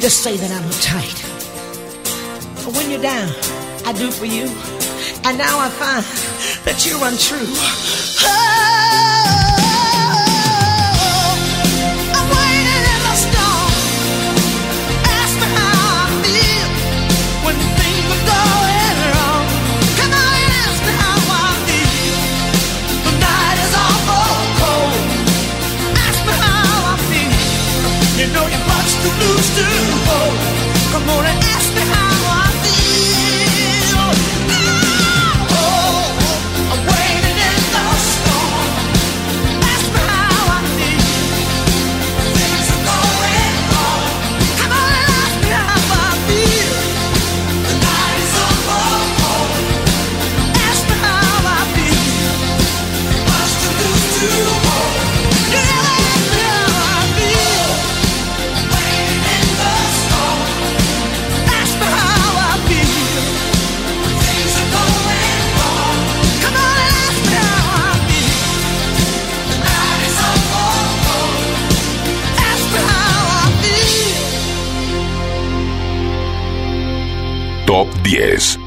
Say that I'm uptight. But when you're down, I do for you. And now I find that you're untrue. Oh. more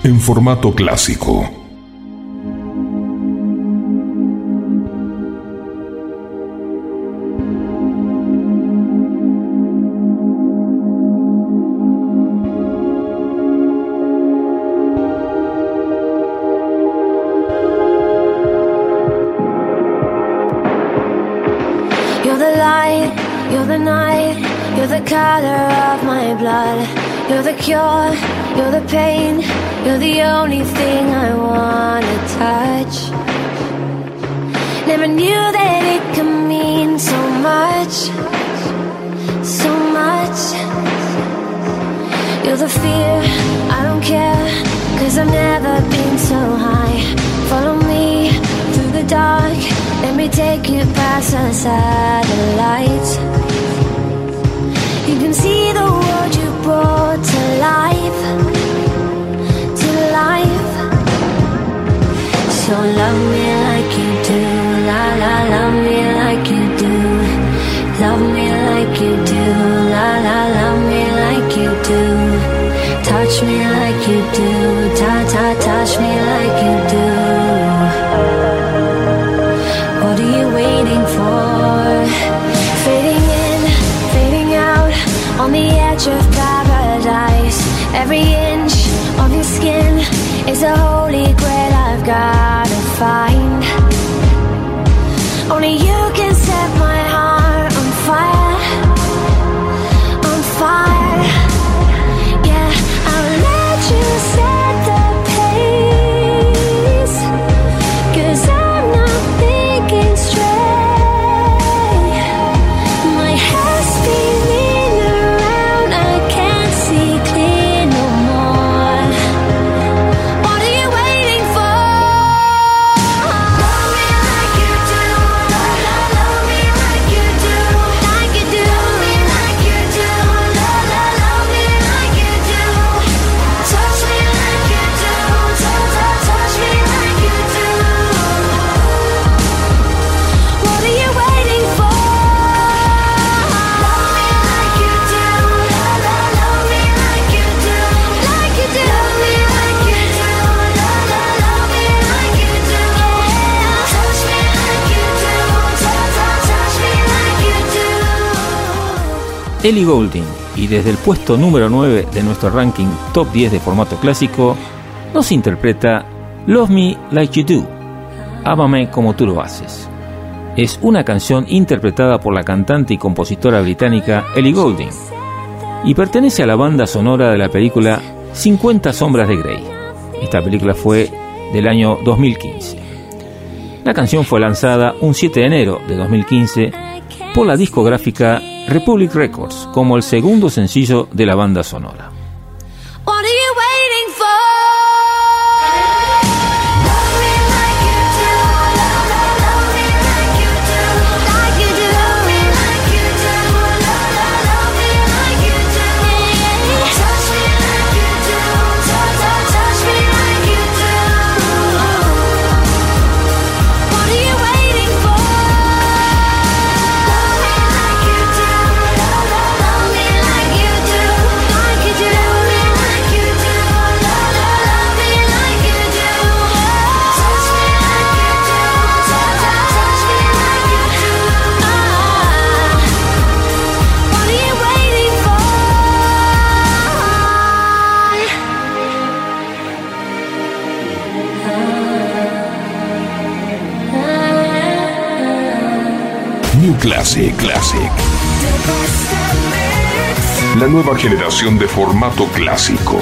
en formato clásico. Ellie Goulding y desde el puesto número 9 de nuestro ranking top 10 de formato clásico nos interpreta Love Me Like You Do, Ámame como tú lo haces. Es una canción interpretada por la cantante y compositora británica Ellie Goulding y pertenece a la banda sonora de la película 50 sombras de Grey. Esta película fue del año 2015. La canción fue lanzada un 7 de enero de 2015 por la discográfica Republic Records como el segundo sencillo de la banda sonora. Classic, Classic. La nueva generación de formato clásico.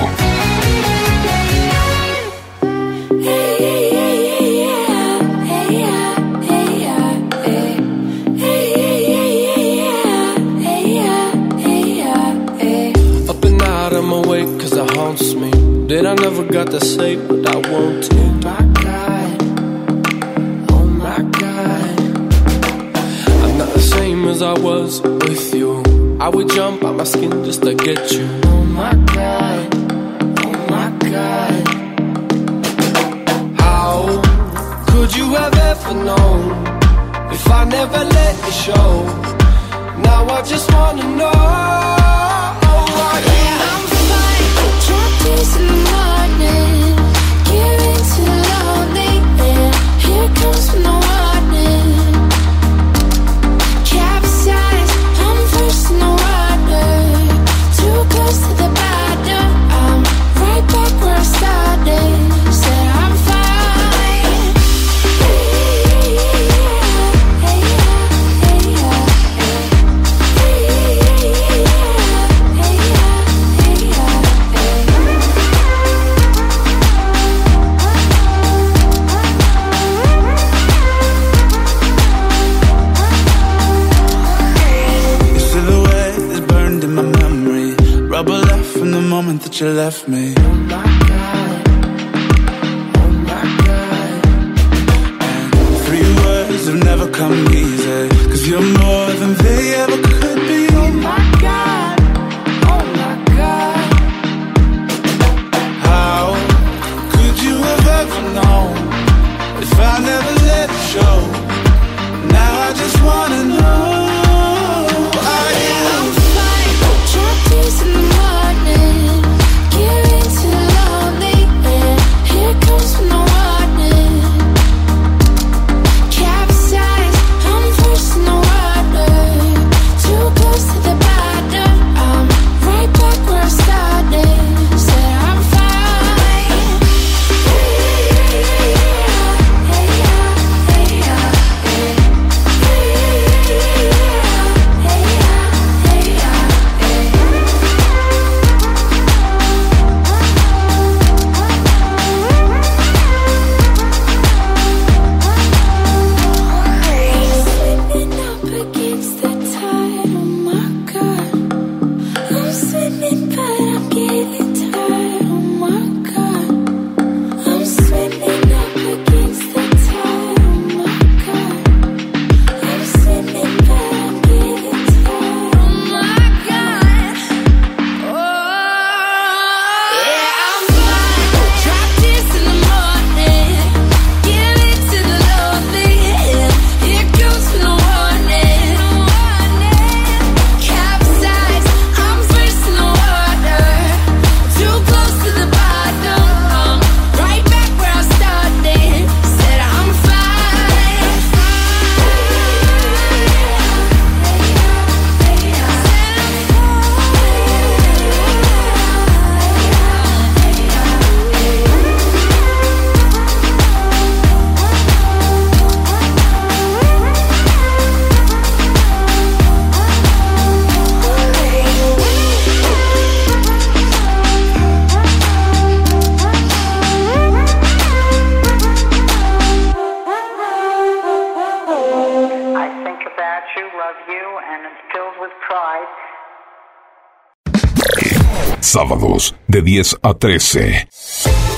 10 a 13.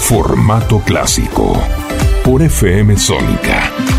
Formato clásico. Por FM Sónica.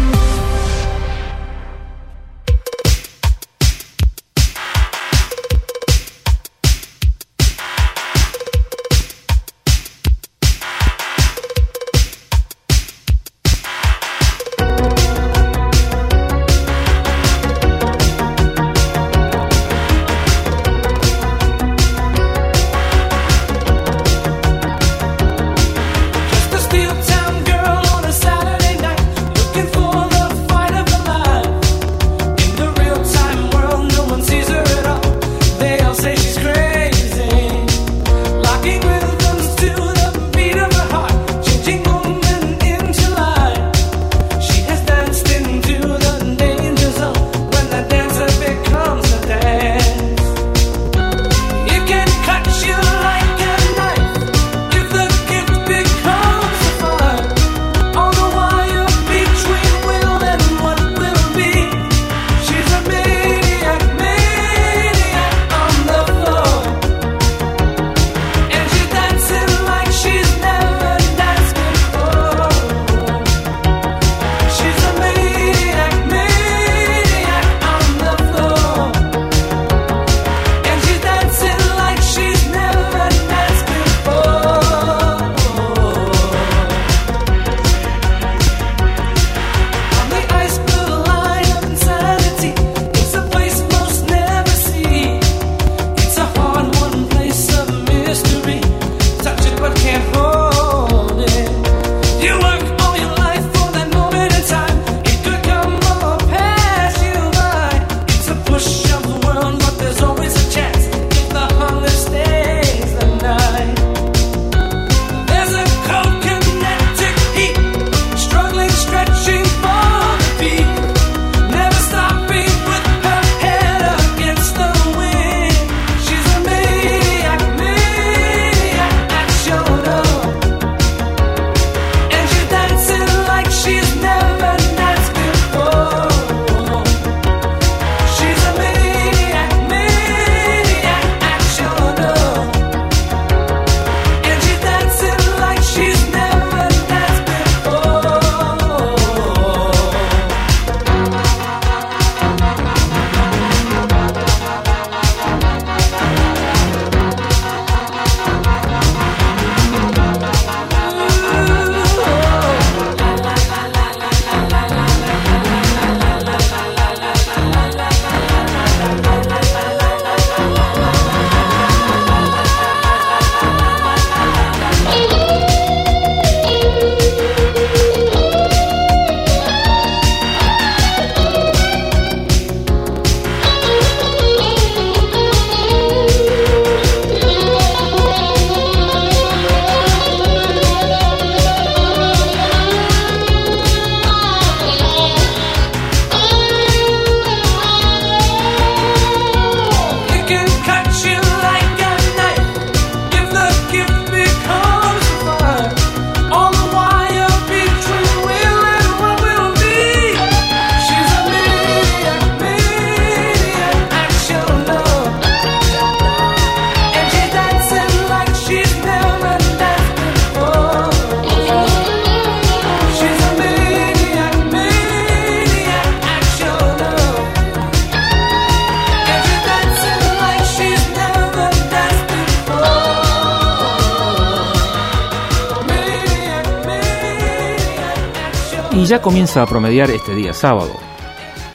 Comienza a promediar este día sábado.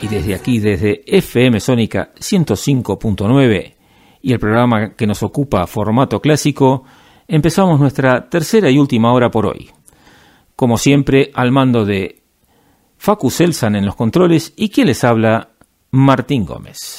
Y desde aquí, desde FM Sónica 105.9 y el programa que nos ocupa formato clásico, empezamos nuestra tercera y última hora por hoy. Como siempre, al mando de Facu Selsan en los controles y quien les habla, Martín Gómez.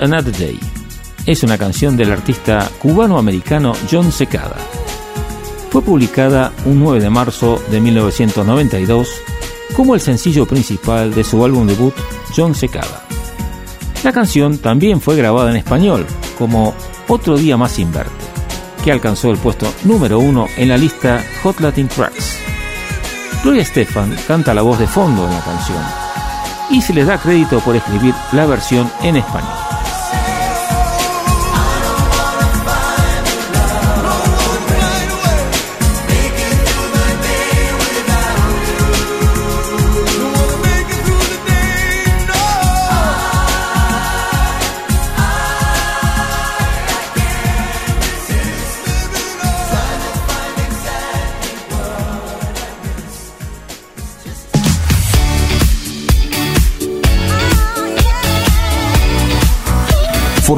Another Day es una canción del artista cubano-americano John Secada. Fue publicada un 9 de marzo de 1992 como el sencillo principal de su álbum debut John Secada. La canción también fue grabada en español como Otro Día Más Sin Verte, que alcanzó el puesto número uno en la lista Hot Latin Tracks. Gloria Estefan canta la voz de fondo en la canción y se les da crédito por escribir la versión en español.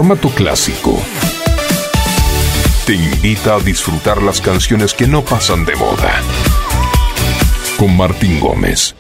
Formato clásico. Te invita a disfrutar las canciones que no pasan de moda. Con Martín Gómez.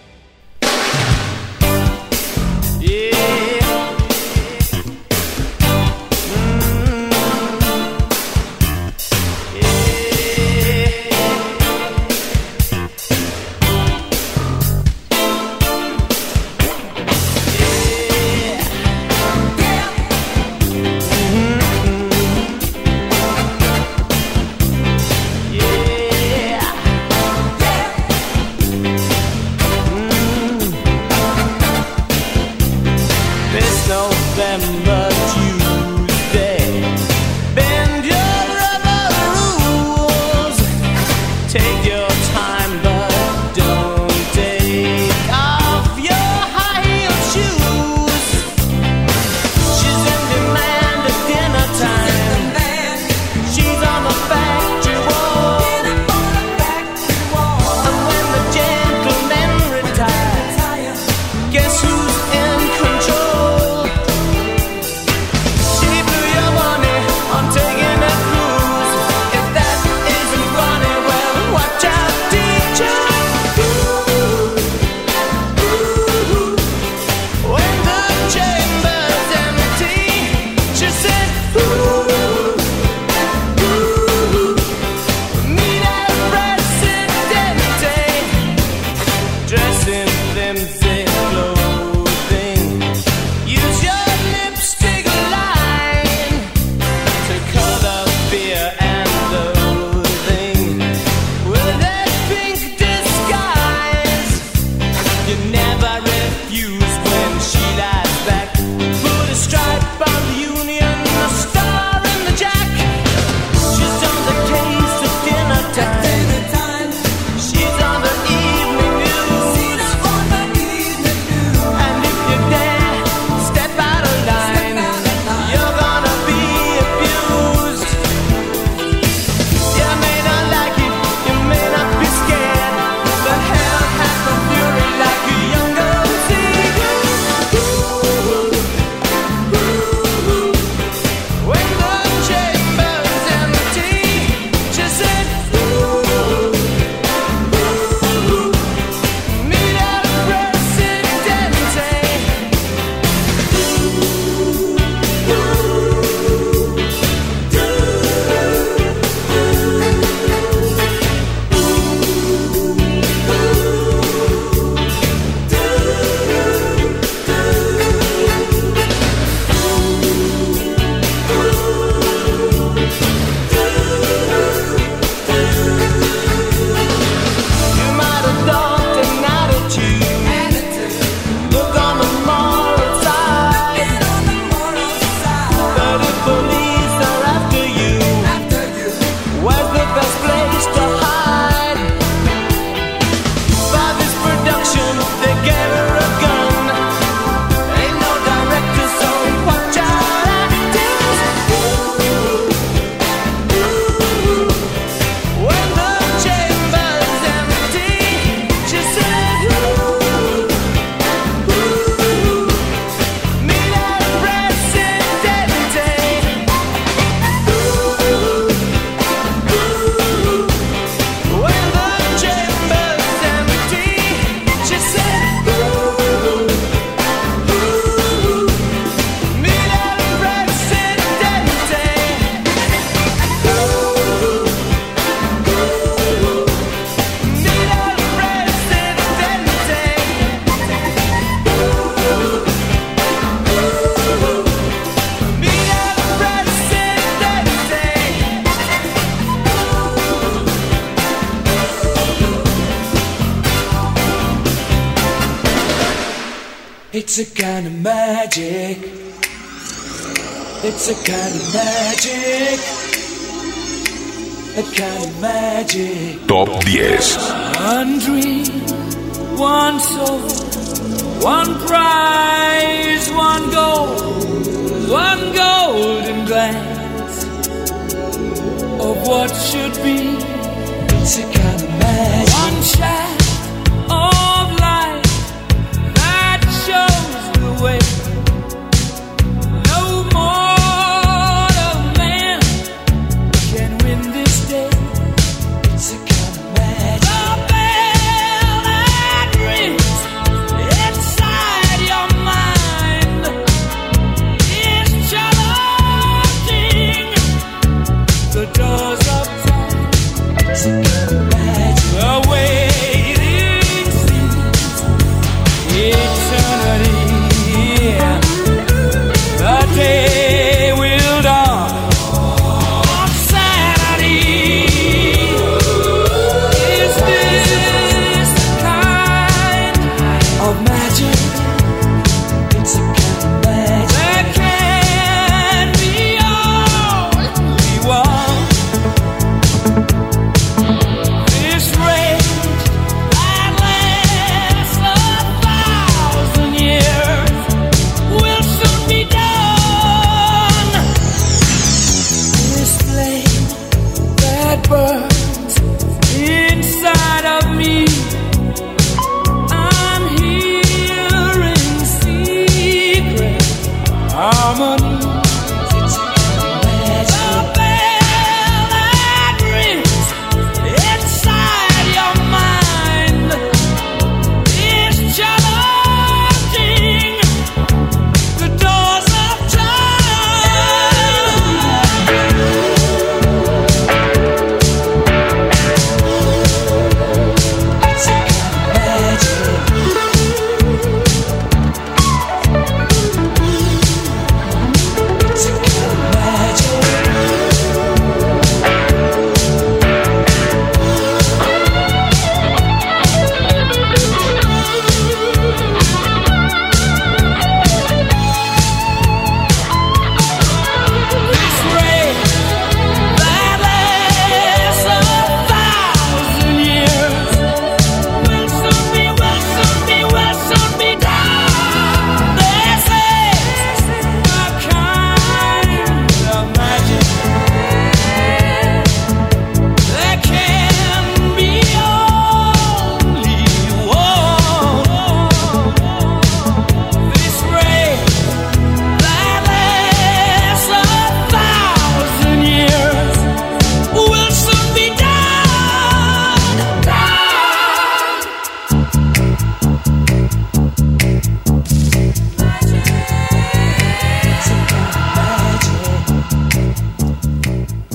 It's a kind of magic. A kind of magic. Top 10. One dream, one soul, one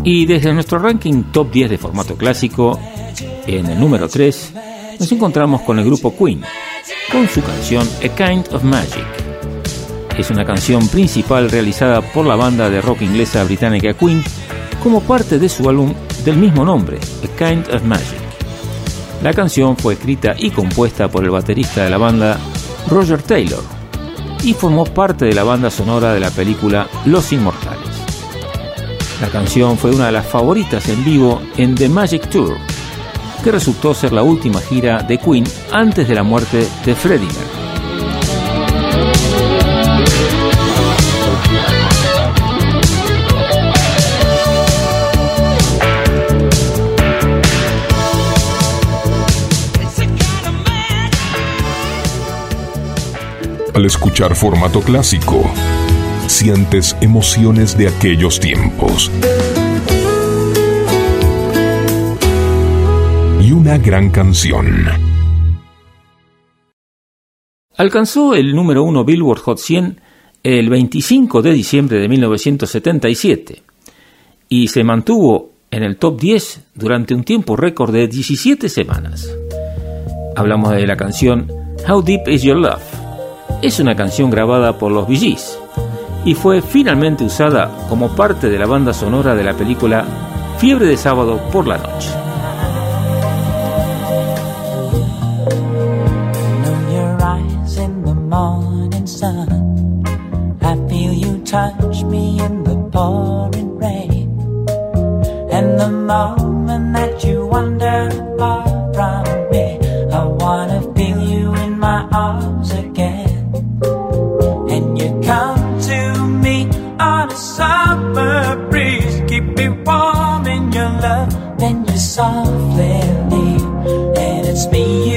Y desde nuestro ranking top 10 de formato clásico, en el número 3, nos encontramos con el grupo Queen, con su canción A Kind of Magic. Es una canción principal realizada por la banda de rock inglesa británica Queen como parte de su álbum del mismo nombre, A Kind of Magic. La canción fue escrita y compuesta por el baterista de la banda, Roger Taylor, y formó parte de la banda sonora de la película Los Inmortales. La canción fue una de las favoritas en vivo en The Magic Tour, que resultó ser la última gira de Queen antes de la muerte de Freddie Mercury. Al escuchar formato clásico, sientes emociones de aquellos tiempos. Y una gran canción. Alcanzó el número 1 Billboard Hot 100 el 25 de diciembre de 1977 y se mantuvo en el top 10 durante un tiempo récord de 17 semanas. Hablamos de la canción How Deep Is Your Love. Es una canción grabada por los Bee y fue finalmente usada como parte de la banda sonora de la película Fiebre de sábado por la noche. moment that you summer breeze. Keep me warm in your love, then you softly leave, and it's me you.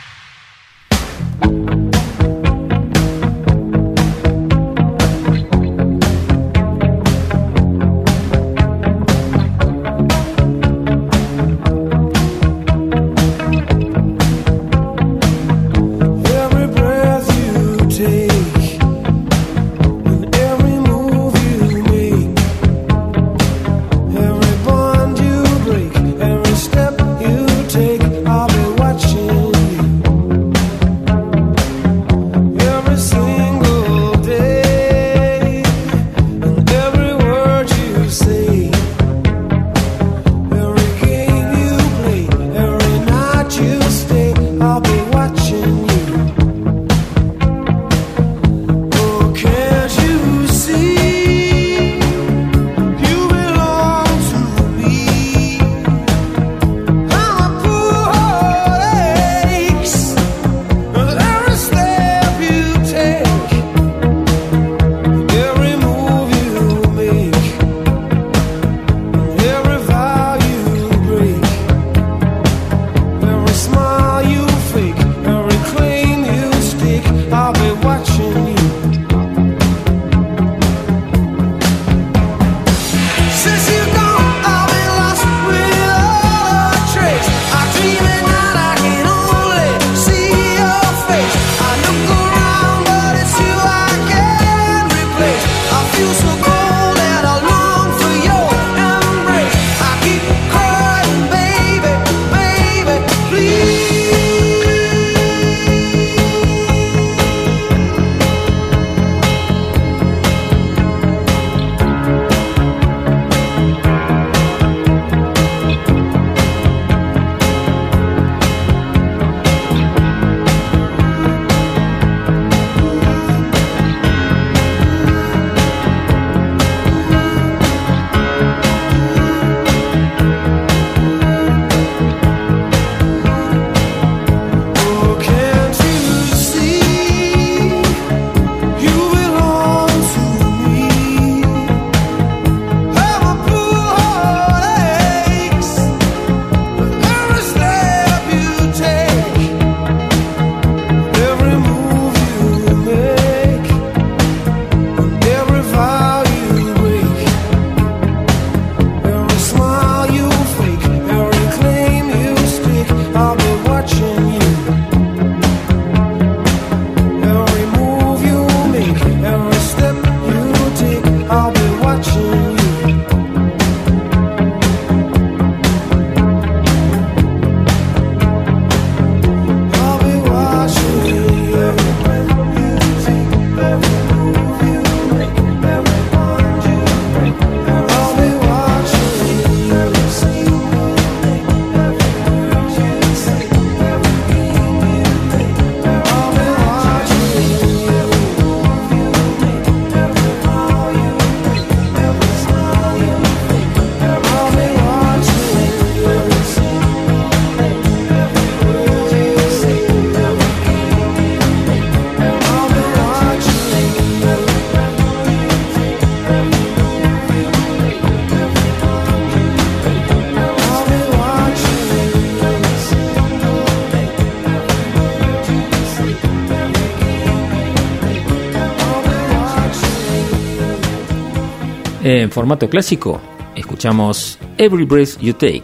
En formato clásico, escuchamos Every Breath You Take.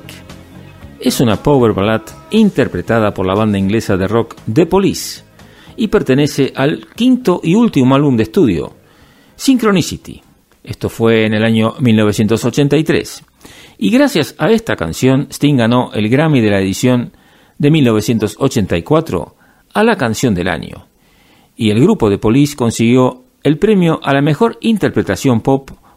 Es una power ballad interpretada por la banda inglesa de rock The Police y pertenece al quinto y último álbum de estudio, Synchronicity. Esto fue en el año 1983. Y gracias a esta canción, Sting ganó el Grammy de la edición de 1984 a la canción del año. Y el grupo de Police consiguió el premio a la mejor interpretación pop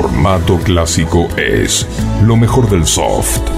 formato clásico es lo mejor del soft.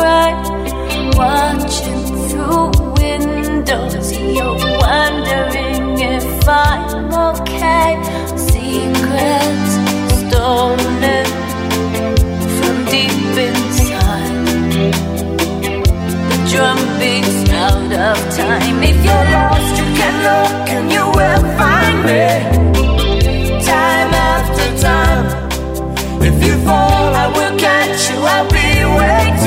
To watching through windows, you're wondering if I'm okay. Secrets stolen from deep inside. The drum beats out of time. If you're lost, you can look and you will find me time after time. If you fall, I will catch you. I'll be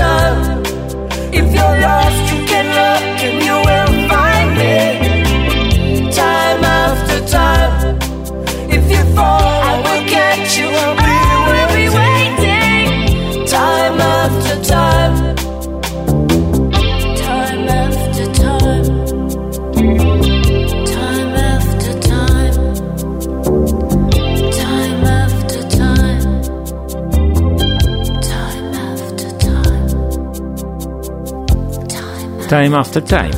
after Time After Time.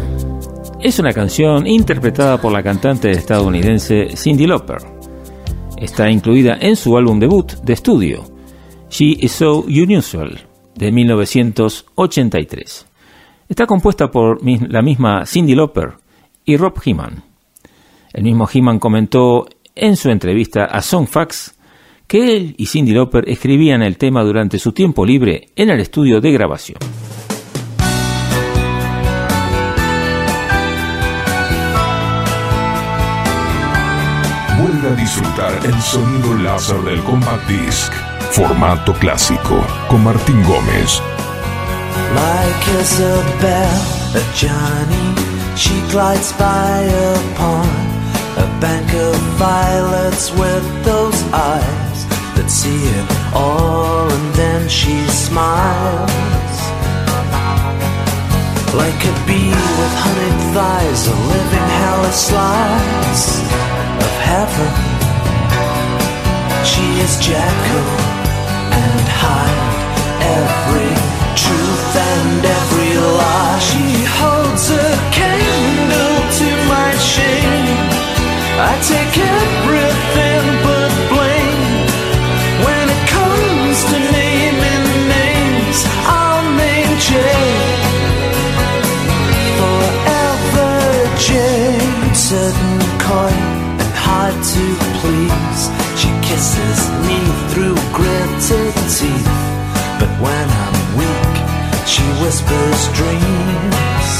Es una canción interpretada por la cantante estadounidense Cyndi Lauper. Está incluida en su álbum debut de estudio, She Is So Unusual, de 1983. Está compuesta por la misma Cyndi Lauper y Rob Heeman. El mismo Heeman comentó en su entrevista a Songfax que él y Cyndi Lauper escribían el tema durante su tiempo libre en el estudio de grabación. A disfrutar el sonido láser del Compact Disc. Formato clásico con Martín Gómez. Like Isabel, a Johnny, she glides by upon a bank of violets with those eyes that see it all and then she smiles. Like a bee with honeyed thighs, a living hellish slice of heaven. She is Jekyll and hide every truth and every lie. She holds a candle to my shame. I take everything kisses me through gritted teeth. But when I'm weak, she whispers dreams.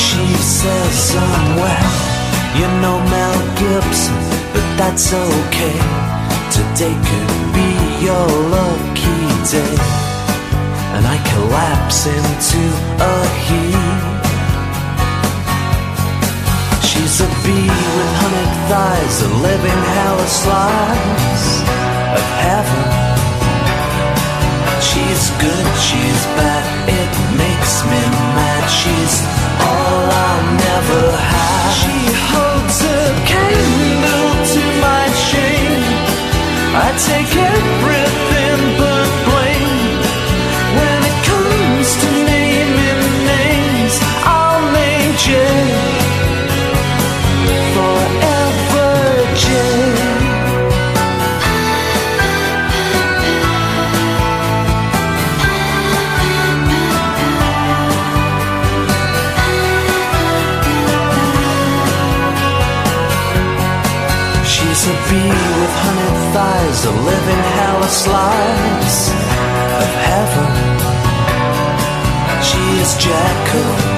She says somewhere, you know Mel Gibson, but that's okay. Today could be your lucky day. And I collapse into a heap. She's a bee with honey thighs, a living hell of slice of heaven. She's good, she's bad, it makes me mad. She's all I'll never have. Slice of heaven. She is Jekyll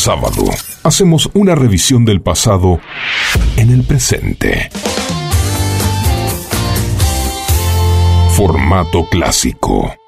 sábado hacemos una revisión del pasado en el presente. Formato clásico.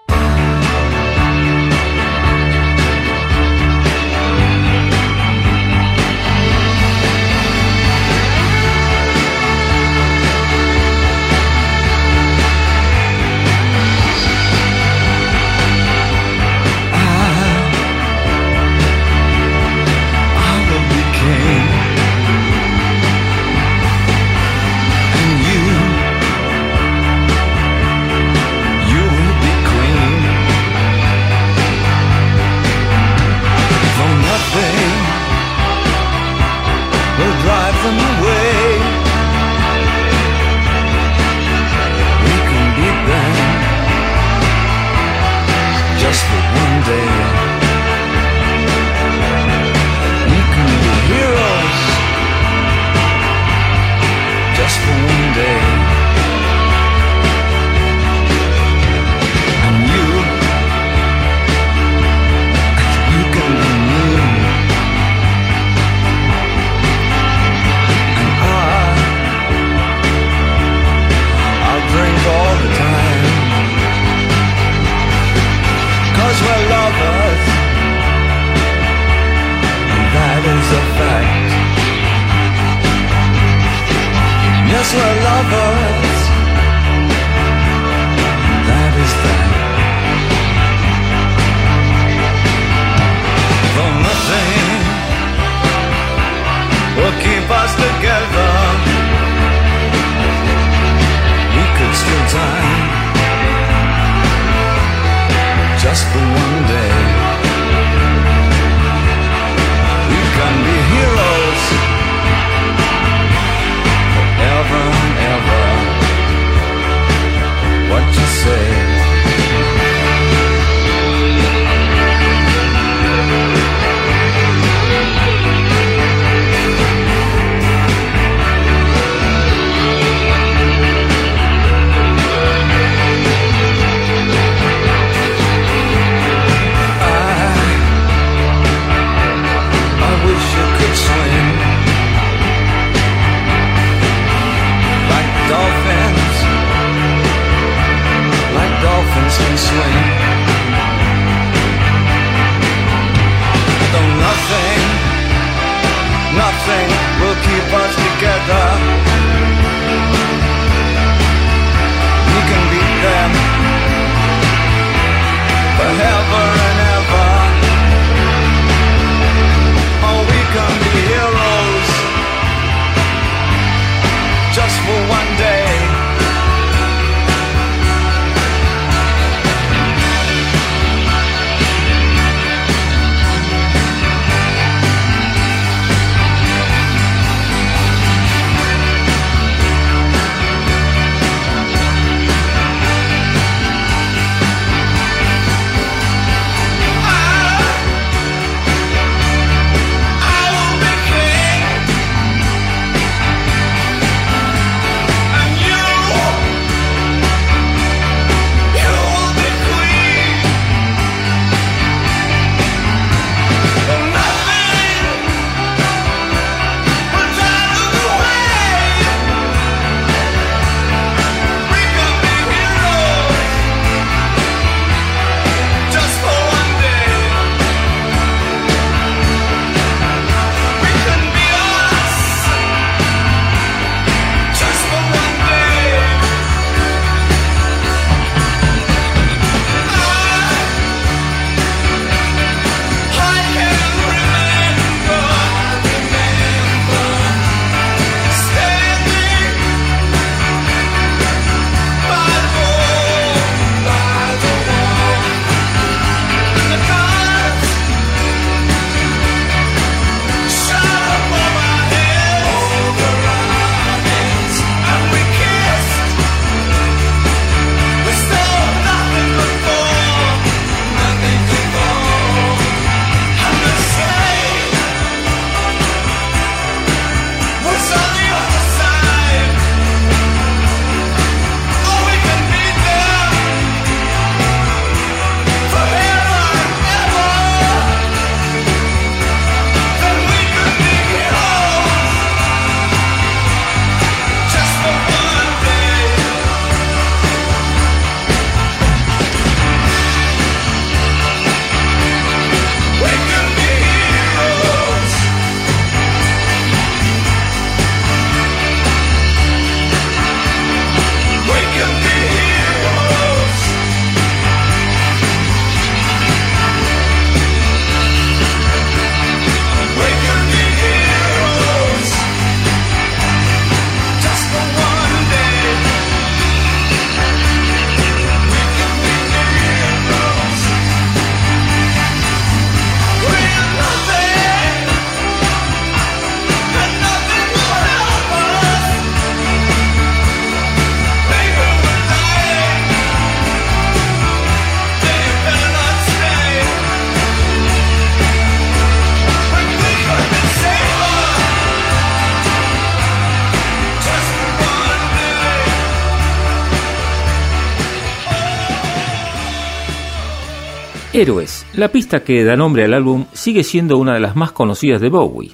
Héroes, la pista que da nombre al álbum, sigue siendo una de las más conocidas de Bowie.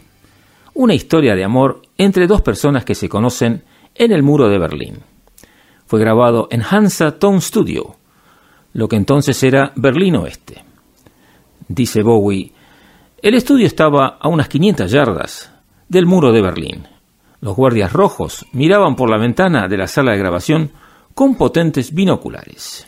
Una historia de amor entre dos personas que se conocen en el muro de Berlín. Fue grabado en Hansa Tone Studio, lo que entonces era Berlín Oeste. Dice Bowie, el estudio estaba a unas 500 yardas del muro de Berlín. Los guardias rojos miraban por la ventana de la sala de grabación con potentes binoculares.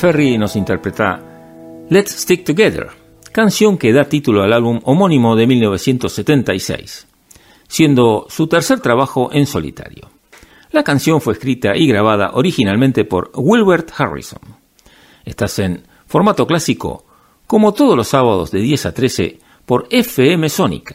Ferry nos interpreta Let's Stick Together, canción que da título al álbum homónimo de 1976, siendo su tercer trabajo en solitario. La canción fue escrita y grabada originalmente por Wilbert Harrison. Estás en formato clásico, como todos los sábados de 10 a 13 por FM Sónica.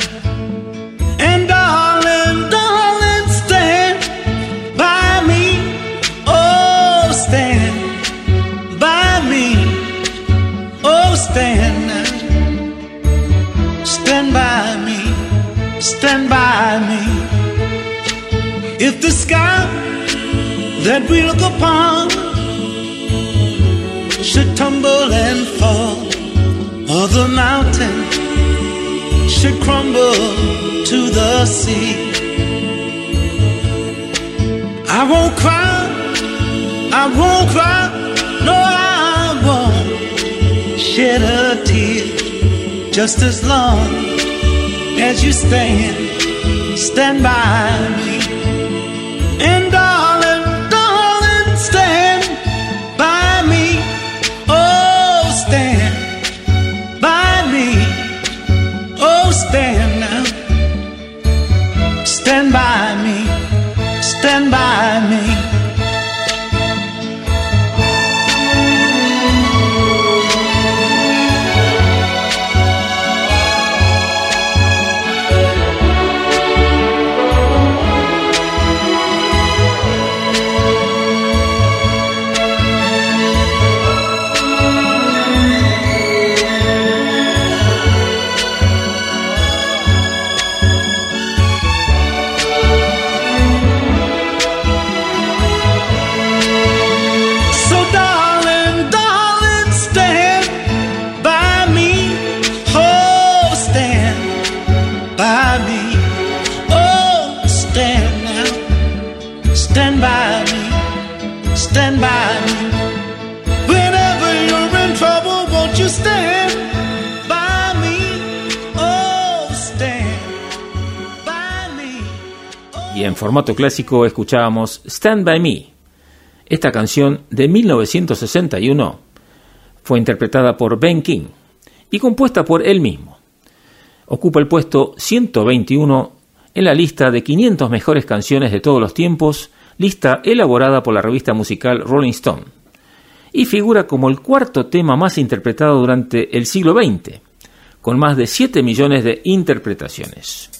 Stand. Stand by me. Stand by me. If the sky that we look upon should tumble and fall, or the mountain should crumble to the sea. I won't cry, I won't cry, shed a tear. Just as long as you stand, stand by me. And formato clásico escuchábamos Stand By Me. Esta canción de 1961 fue interpretada por Ben King y compuesta por él mismo. Ocupa el puesto 121 en la lista de 500 mejores canciones de todos los tiempos, lista elaborada por la revista musical Rolling Stone, y figura como el cuarto tema más interpretado durante el siglo XX, con más de 7 millones de interpretaciones.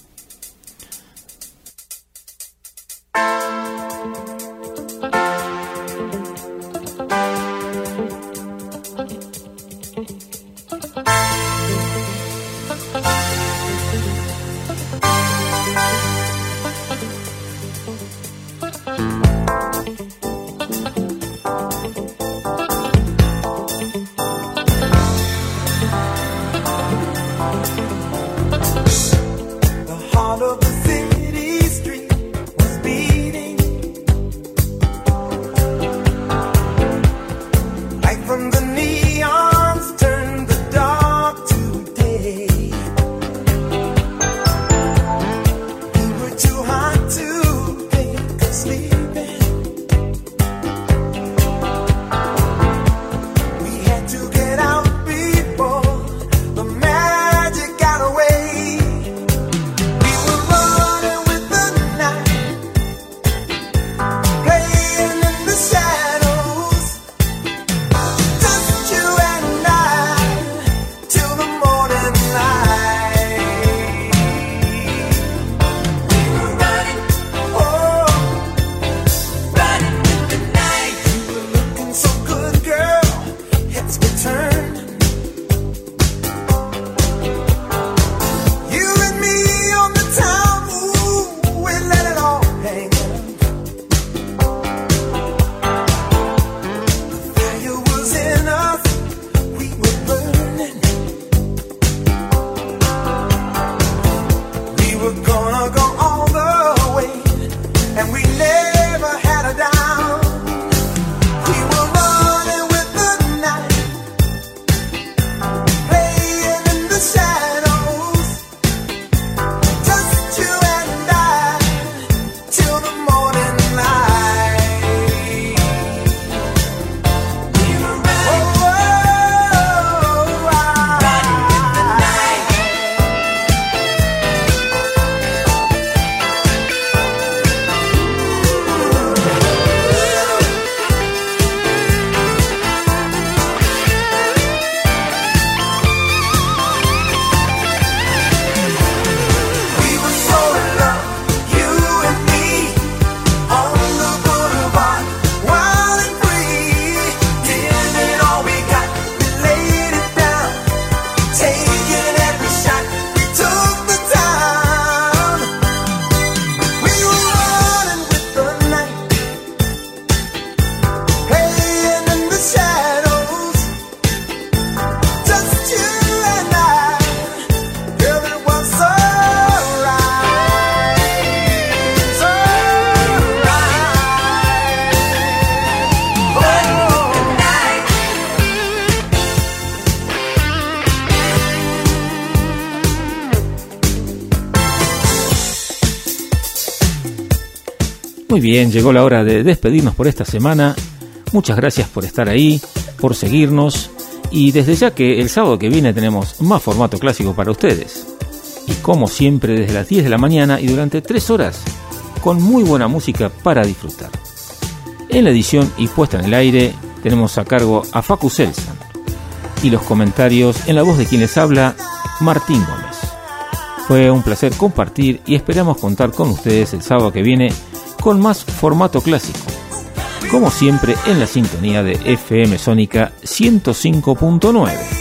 Muy bien, llegó la hora de despedirnos por esta semana. Muchas gracias por estar ahí, por seguirnos y desde ya que el sábado que viene tenemos más formato clásico para ustedes. Y como siempre desde las 10 de la mañana y durante 3 horas con muy buena música para disfrutar. En la edición y puesta en el aire tenemos a cargo a Facu Selsan y los comentarios en la voz de quien les habla, Martín Gómez. Fue un placer compartir y esperamos contar con ustedes el sábado que viene con más formato clásico. Como siempre en la sintonía de FM Sónica 105.9.